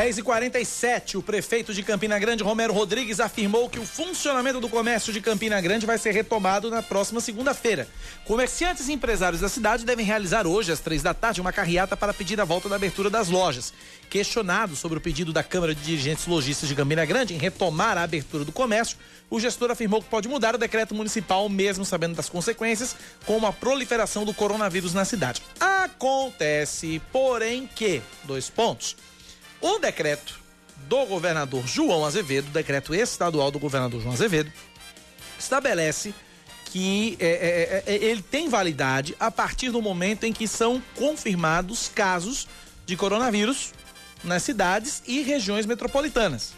10 e 47 o prefeito de Campina Grande, Romero Rodrigues, afirmou que o funcionamento do comércio de Campina Grande vai ser retomado na próxima segunda-feira. Comerciantes e empresários da cidade devem realizar hoje, às três da tarde, uma carreata para pedir a volta da abertura das lojas. Questionado sobre o pedido da Câmara de Dirigentes Logistas de Campina Grande em retomar a abertura do comércio, o gestor afirmou que pode mudar o decreto municipal, mesmo sabendo das consequências, como a proliferação do coronavírus na cidade. Acontece, porém, que, dois pontos. O decreto do governador João Azevedo, decreto estadual do governador João Azevedo, estabelece que é, é, é, ele tem validade a partir do momento em que são confirmados casos de coronavírus nas cidades e regiões metropolitanas.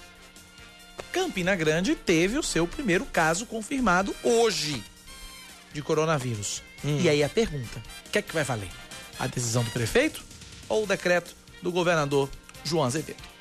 Campina Grande teve o seu primeiro caso confirmado hoje de coronavírus. E aí a pergunta: o que é que vai valer? A decisão do prefeito ou o decreto do governador João Azevedo?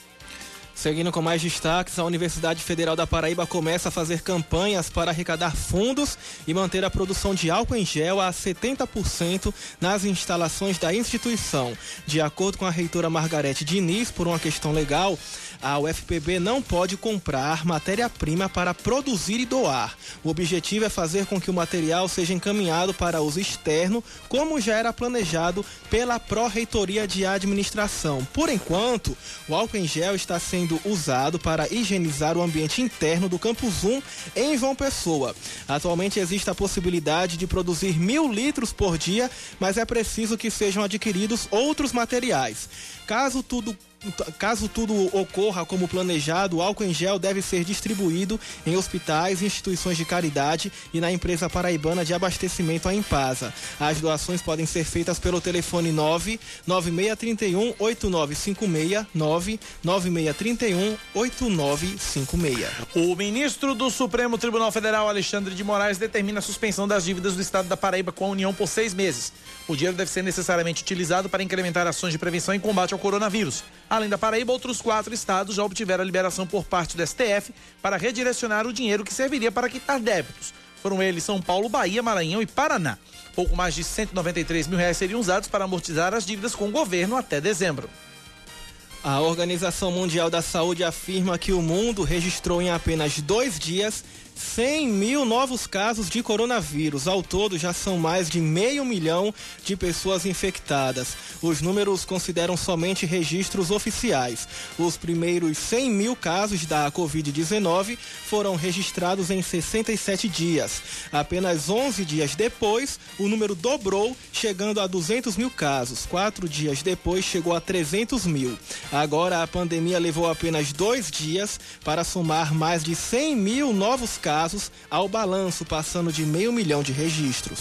Seguindo com mais destaques, a Universidade Federal da Paraíba começa a fazer campanhas para arrecadar fundos e manter a produção de álcool em gel a 70% nas instalações da instituição. De acordo com a reitora Margarete Diniz, por uma questão legal, a UFPB não pode comprar matéria-prima para produzir e doar. O objetivo é fazer com que o material seja encaminhado para uso externo, como já era planejado pela Pró-Reitoria de Administração. Por enquanto, o álcool em gel está sendo usado para higienizar o ambiente interno do Campus 1 em João Pessoa. Atualmente existe a possibilidade de produzir mil litros por dia, mas é preciso que sejam adquiridos outros materiais. Caso tudo Caso tudo ocorra como planejado, o álcool em gel deve ser distribuído em hospitais, instituições de caridade e na empresa paraibana de abastecimento a Impasa. As doações podem ser feitas pelo telefone 99631 8956 99631 8956. O ministro do Supremo Tribunal Federal, Alexandre de Moraes, determina a suspensão das dívidas do Estado da Paraíba com a União por seis meses. O dinheiro deve ser necessariamente utilizado para incrementar ações de prevenção e combate ao coronavírus. Além da Paraíba, outros quatro estados já obtiveram a liberação por parte do STF para redirecionar o dinheiro que serviria para quitar débitos. Foram eles São Paulo, Bahia, Maranhão e Paraná. Pouco mais de 193 mil reais seriam usados para amortizar as dívidas com o governo até dezembro. A Organização Mundial da Saúde afirma que o mundo registrou em apenas dois dias 100 mil novos casos de coronavírus. Ao todo, já são mais de meio milhão de pessoas infectadas. Os números consideram somente registros oficiais. Os primeiros 100 mil casos da Covid-19 foram registrados em 67 dias. Apenas 11 dias depois, o número dobrou, chegando a 200 mil casos. Quatro dias depois, chegou a 300 mil. Agora, a pandemia levou apenas dois dias para somar mais de 100 mil novos casos ao balanço, passando de meio milhão de registros.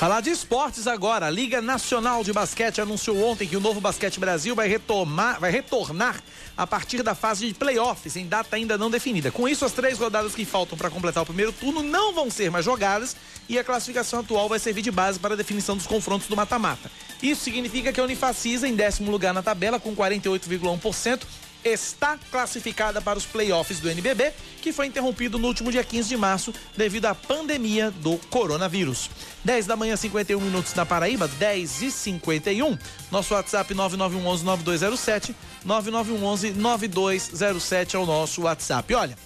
Falar de esportes agora. A Liga Nacional de Basquete anunciou ontem que o Novo Basquete Brasil vai retomar, vai retornar a partir da fase de playoffs, em data ainda não definida. Com isso, as três rodadas que faltam para completar o primeiro turno não vão ser mais jogadas e a classificação atual vai servir de base para a definição dos confrontos do mata-mata. Isso significa que a Unifacisa, em décimo lugar na tabela, com 48,1%, está classificada para os playoffs do NBB, que foi interrompido no último dia 15 de março devido à pandemia do coronavírus. 10 da manhã, 51 minutos na Paraíba, 10 e 51. Nosso WhatsApp 9911-9207, 9911-9207 é o nosso WhatsApp. Olha,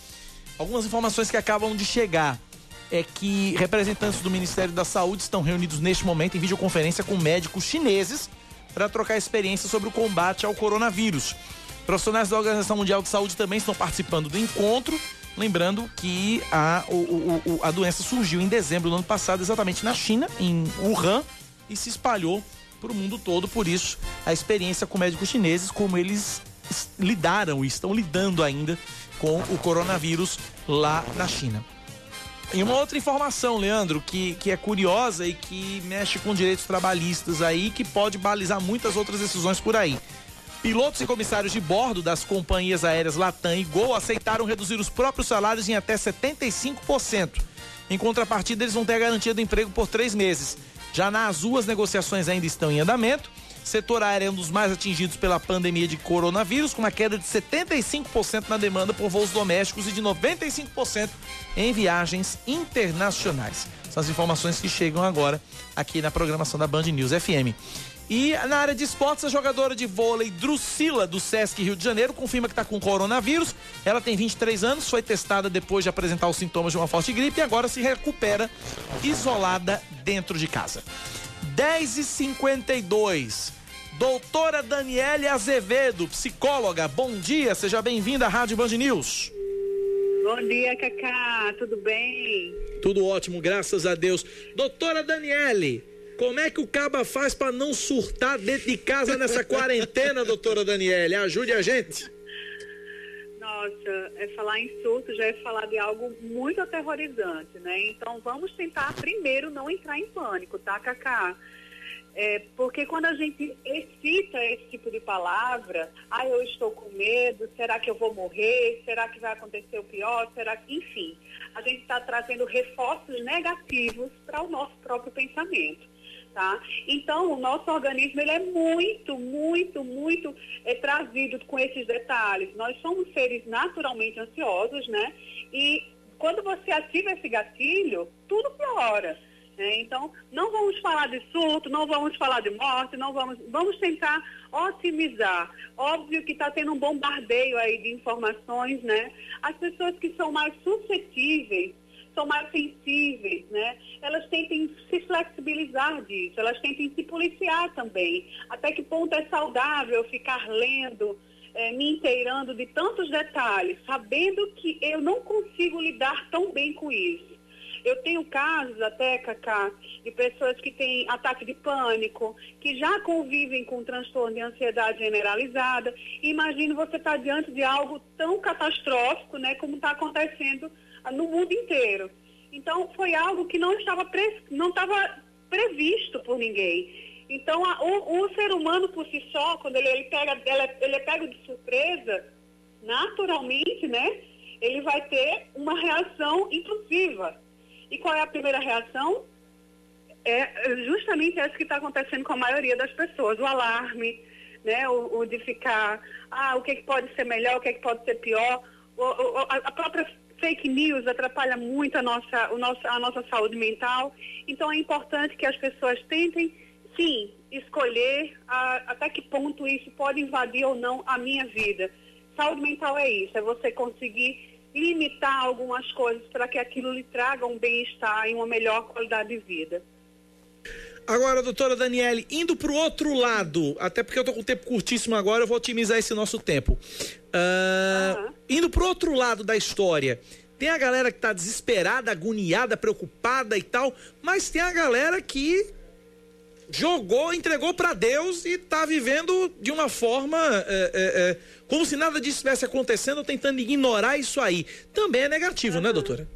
algumas informações que acabam de chegar é que representantes do Ministério da Saúde estão reunidos neste momento em videoconferência com médicos chineses para trocar experiências sobre o combate ao coronavírus. Profissionais da Organização Mundial de Saúde também estão participando do encontro. Lembrando que a, o, o, a doença surgiu em dezembro do ano passado, exatamente na China, em Wuhan, e se espalhou para o mundo todo, por isso a experiência com médicos chineses, como eles lidaram e estão lidando ainda com o coronavírus lá na China. E uma outra informação, Leandro, que, que é curiosa e que mexe com direitos trabalhistas aí, que pode balizar muitas outras decisões por aí. Pilotos e comissários de bordo das companhias aéreas Latam e Gol aceitaram reduzir os próprios salários em até 75%. Em contrapartida, eles vão ter a garantia do emprego por três meses. Já na Azul, as negociações ainda estão em andamento. Setor aéreo é um dos mais atingidos pela pandemia de coronavírus, com uma queda de 75% na demanda por voos domésticos e de 95% em viagens internacionais. São as informações que chegam agora aqui na programação da Band News FM. E na área de esportes, a jogadora de vôlei Drusila, do Sesc Rio de Janeiro, confirma que está com coronavírus. Ela tem 23 anos, foi testada depois de apresentar os sintomas de uma forte gripe e agora se recupera isolada dentro de casa. 10 e 52 Doutora Daniele Azevedo, psicóloga, bom dia, seja bem-vinda à Rádio Band News. Bom dia, Cacá, tudo bem? Tudo ótimo, graças a Deus. Doutora Daniele, como é que o Caba faz para não surtar dentro de casa nessa quarentena, doutora Daniele? Ajude a gente. Nossa, é falar em surto já é falar de algo muito aterrorizante, né? Então vamos tentar primeiro não entrar em pânico, tá, Cacá? É, porque quando a gente excita esse tipo de palavra, ah, eu estou com medo, será que eu vou morrer? Será que vai acontecer o pior? Será que, enfim, a gente está trazendo reforços negativos para o nosso próprio pensamento. Tá? Então, o nosso organismo ele é muito, muito, muito é, trazido com esses detalhes. Nós somos seres naturalmente ansiosos, né? E quando você ativa esse gatilho, tudo piora. Né? Então, não vamos falar de surto, não vamos falar de morte, não vamos, vamos tentar otimizar. Óbvio que está tendo um bombardeio aí de informações, né? As pessoas que são mais suscetíveis são mais sensíveis, né? Elas tentem se flexibilizar disso, elas tentem se policiar também. Até que ponto é saudável ficar lendo, é, me inteirando de tantos detalhes, sabendo que eu não consigo lidar tão bem com isso. Eu tenho casos até, Cacá, de pessoas que têm ataque de pânico, que já convivem com transtorno de ansiedade generalizada. Imagine você estar tá diante de algo tão catastrófico, né, como está acontecendo no mundo inteiro. Então, foi algo que não estava, pre, não estava previsto por ninguém. Então, a, o, o, ser humano por si só, quando ele, ele, pega, ele, ele é pego de surpresa, naturalmente, né, ele vai ter uma reação impulsiva. E qual é a primeira reação? É justamente essa que está acontecendo com a maioria das pessoas, o alarme, né, o, o de ficar, ah, o que, que pode ser melhor, o que, que pode ser pior, o, o, a própria fake news atrapalha muito a nossa, o nosso, a nossa saúde mental. Então é importante que as pessoas tentem, sim, escolher a, até que ponto isso pode invadir ou não a minha vida. Saúde mental é isso, é você conseguir limitar algumas coisas para que aquilo lhe traga um bem-estar e uma melhor qualidade de vida. Agora, doutora Daniele, indo para o outro lado, até porque eu estou com o tempo curtíssimo agora, eu vou otimizar esse nosso tempo. Uh, uhum. Indo para o outro lado da história, tem a galera que está desesperada, agoniada, preocupada e tal, mas tem a galera que jogou, entregou para Deus e está vivendo de uma forma é, é, é, como se nada disso estivesse acontecendo, tentando ignorar isso aí. Também é negativo, uhum. né, doutora?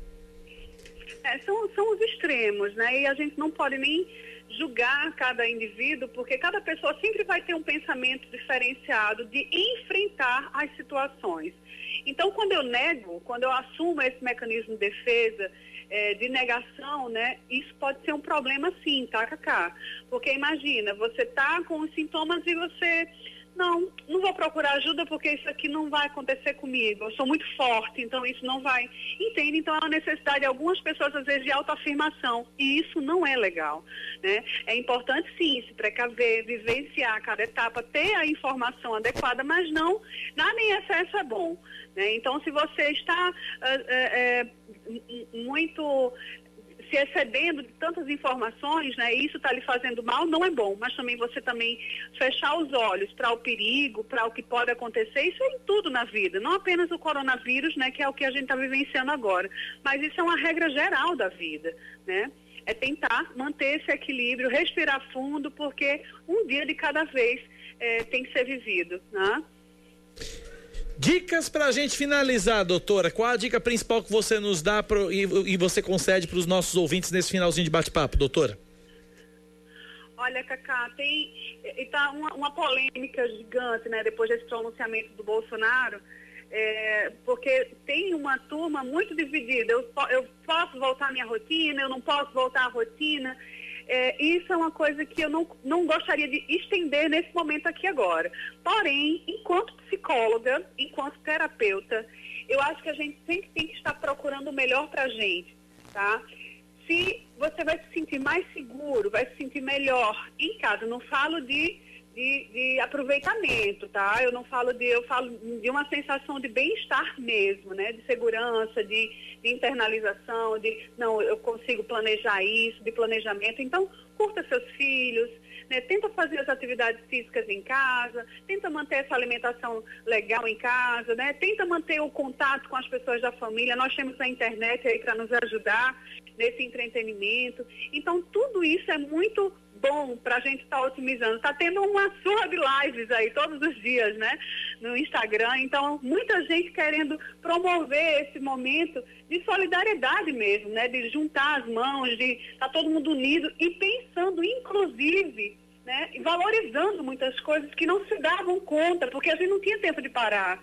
É, são, são os extremos, né? E a gente não pode nem julgar cada indivíduo, porque cada pessoa sempre vai ter um pensamento diferenciado de enfrentar as situações. Então, quando eu nego, quando eu assumo esse mecanismo de defesa, é, de negação, né, isso pode ser um problema sim, tá, Cacá? Porque imagina, você tá com os sintomas e você não, não vou procurar ajuda porque isso aqui não vai acontecer comigo. Eu sou muito forte, então isso não vai. Entende? Então há uma necessidade de algumas pessoas, às vezes, de autoafirmação. E isso não é legal. Né? É importante, sim, se precaver, vivenciar cada etapa, ter a informação adequada, mas não, nada em excesso é bom. Né? Então, se você está é, é, muito se excedendo de tantas informações, né, isso está lhe fazendo mal, não é bom. Mas também você também fechar os olhos para o perigo, para o que pode acontecer, isso é em tudo na vida. Não apenas o coronavírus, né, que é o que a gente está vivenciando agora. Mas isso é uma regra geral da vida, né? é tentar manter esse equilíbrio, respirar fundo, porque um dia de cada vez é, tem que ser vivido, né? Dicas para a gente finalizar, doutora. Qual a dica principal que você nos dá pro, e, e você concede para os nossos ouvintes nesse finalzinho de bate-papo, doutora? Olha, Cacá, tem está uma, uma, polêmica gigante, né, depois desse pronunciamento do Bolsonaro, é, porque tem uma turma muito dividida. Eu, eu posso voltar à minha rotina, eu não posso voltar à rotina. É, isso é uma coisa que eu não, não gostaria de estender nesse momento aqui agora. Porém, enquanto psicóloga, enquanto terapeuta, eu acho que a gente sempre tem que estar procurando o melhor para a gente, tá? Se você vai se sentir mais seguro, vai se sentir melhor em casa, não falo de de, de, aproveitamento, tá? Eu não falo de, eu falo de uma sensação de bem-estar mesmo, né? De segurança, de, de, internalização, de não, eu consigo planejar isso, de planejamento. Então, curta seus filhos, né? Tenta fazer as atividades físicas em casa, tenta manter essa alimentação legal em casa, né? Tenta manter o contato com as pessoas da família. Nós temos a internet aí para nos ajudar nesse entretenimento. Então, tudo isso é muito bom para a gente estar tá otimizando. Está tendo uma surra de lives aí todos os dias, né? No Instagram. Então, muita gente querendo promover esse momento de solidariedade mesmo, né? De juntar as mãos, de estar tá todo mundo unido e pensando, inclusive, né? Valorizando muitas coisas que não se davam conta, porque a gente não tinha tempo de parar.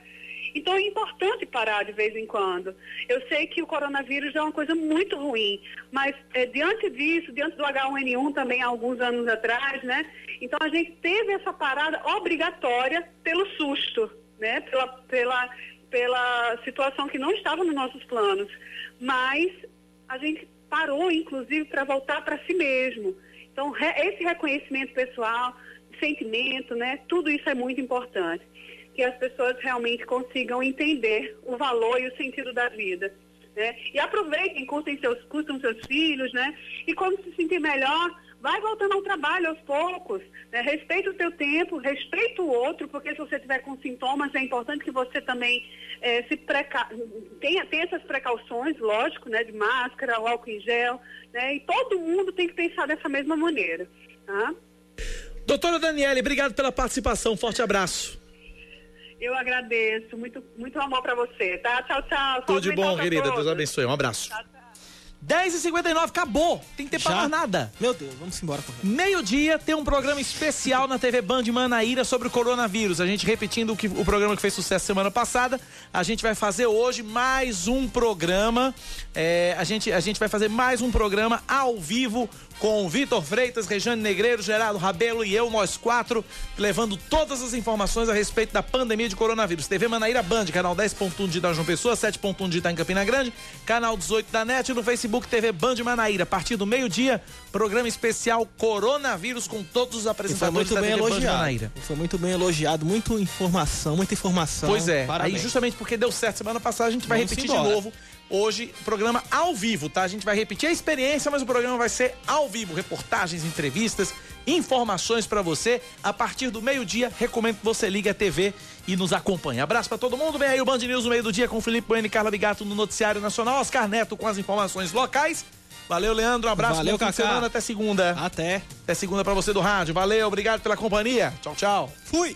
Então é importante parar de vez em quando. Eu sei que o coronavírus é uma coisa muito ruim, mas é, diante disso, diante do H1N1 também há alguns anos atrás, né? Então a gente teve essa parada obrigatória pelo susto, né? Pela, pela, pela situação que não estava nos nossos planos. Mas a gente parou, inclusive, para voltar para si mesmo. Então, re, esse reconhecimento pessoal, sentimento, né? Tudo isso é muito importante que as pessoas realmente consigam entender o valor e o sentido da vida. Né? E aproveitem, curtem seus, curtam seus filhos, né? E quando se sentir melhor, vai voltando ao trabalho aos poucos. Né? Respeita o teu tempo, respeita o outro, porque se você tiver com sintomas, é importante que você também é, se preca... tenha, tenha essas precauções, lógico, né? De máscara, álcool em gel, né? E todo mundo tem que pensar dessa mesma maneira. Tá? Doutora Daniele, obrigado pela participação. Forte abraço. Eu agradeço. Muito, muito amor para você, tá? Tchau, tchau. Tudo de bom, querida. Deus abençoe. Um abraço. Tchau, tchau. 10h59, acabou. Tem tempo mais nada. Meu Deus, vamos embora. Meio-dia tem um programa especial na TV Band Manaíra sobre o coronavírus. A gente repetindo o, que, o programa que fez sucesso semana passada. A gente vai fazer hoje mais um programa. É, a, gente, a gente vai fazer mais um programa ao vivo com Vitor Freitas, Rejane Negreiro, Gerardo Rabelo e eu, nós quatro, levando todas as informações a respeito da pandemia de coronavírus. TV Manaíra Band, canal 10.1 de João Pessoa, 7.1 de em Campina Grande, canal 18 da NET no Facebook TV Band Manaíra. A partir do meio-dia, programa especial Coronavírus com todos os apresentadores da TV elogiado. Band Manaíra. Foi muito bem elogiado, muita informação, muita informação. Pois é, Parabéns. aí justamente porque deu certo semana passada, a gente vai Vamos repetir de novo hoje, programa ao vivo, tá? A gente vai repetir a experiência, mas o programa vai ser ao vivo, reportagens, entrevistas, informações pra você. A partir do meio-dia, recomendo que você ligue a TV e nos acompanhe. Abraço pra todo mundo, vem aí o Band News no meio do dia com Felipe Bueno e Carla Bigato no Noticiário Nacional, Oscar Neto com as informações locais. Valeu, Leandro, um abraço, Valeu, Cacá. semana, até segunda. Até. Até segunda pra você do rádio. Valeu, obrigado pela companhia. Tchau, tchau. Fui.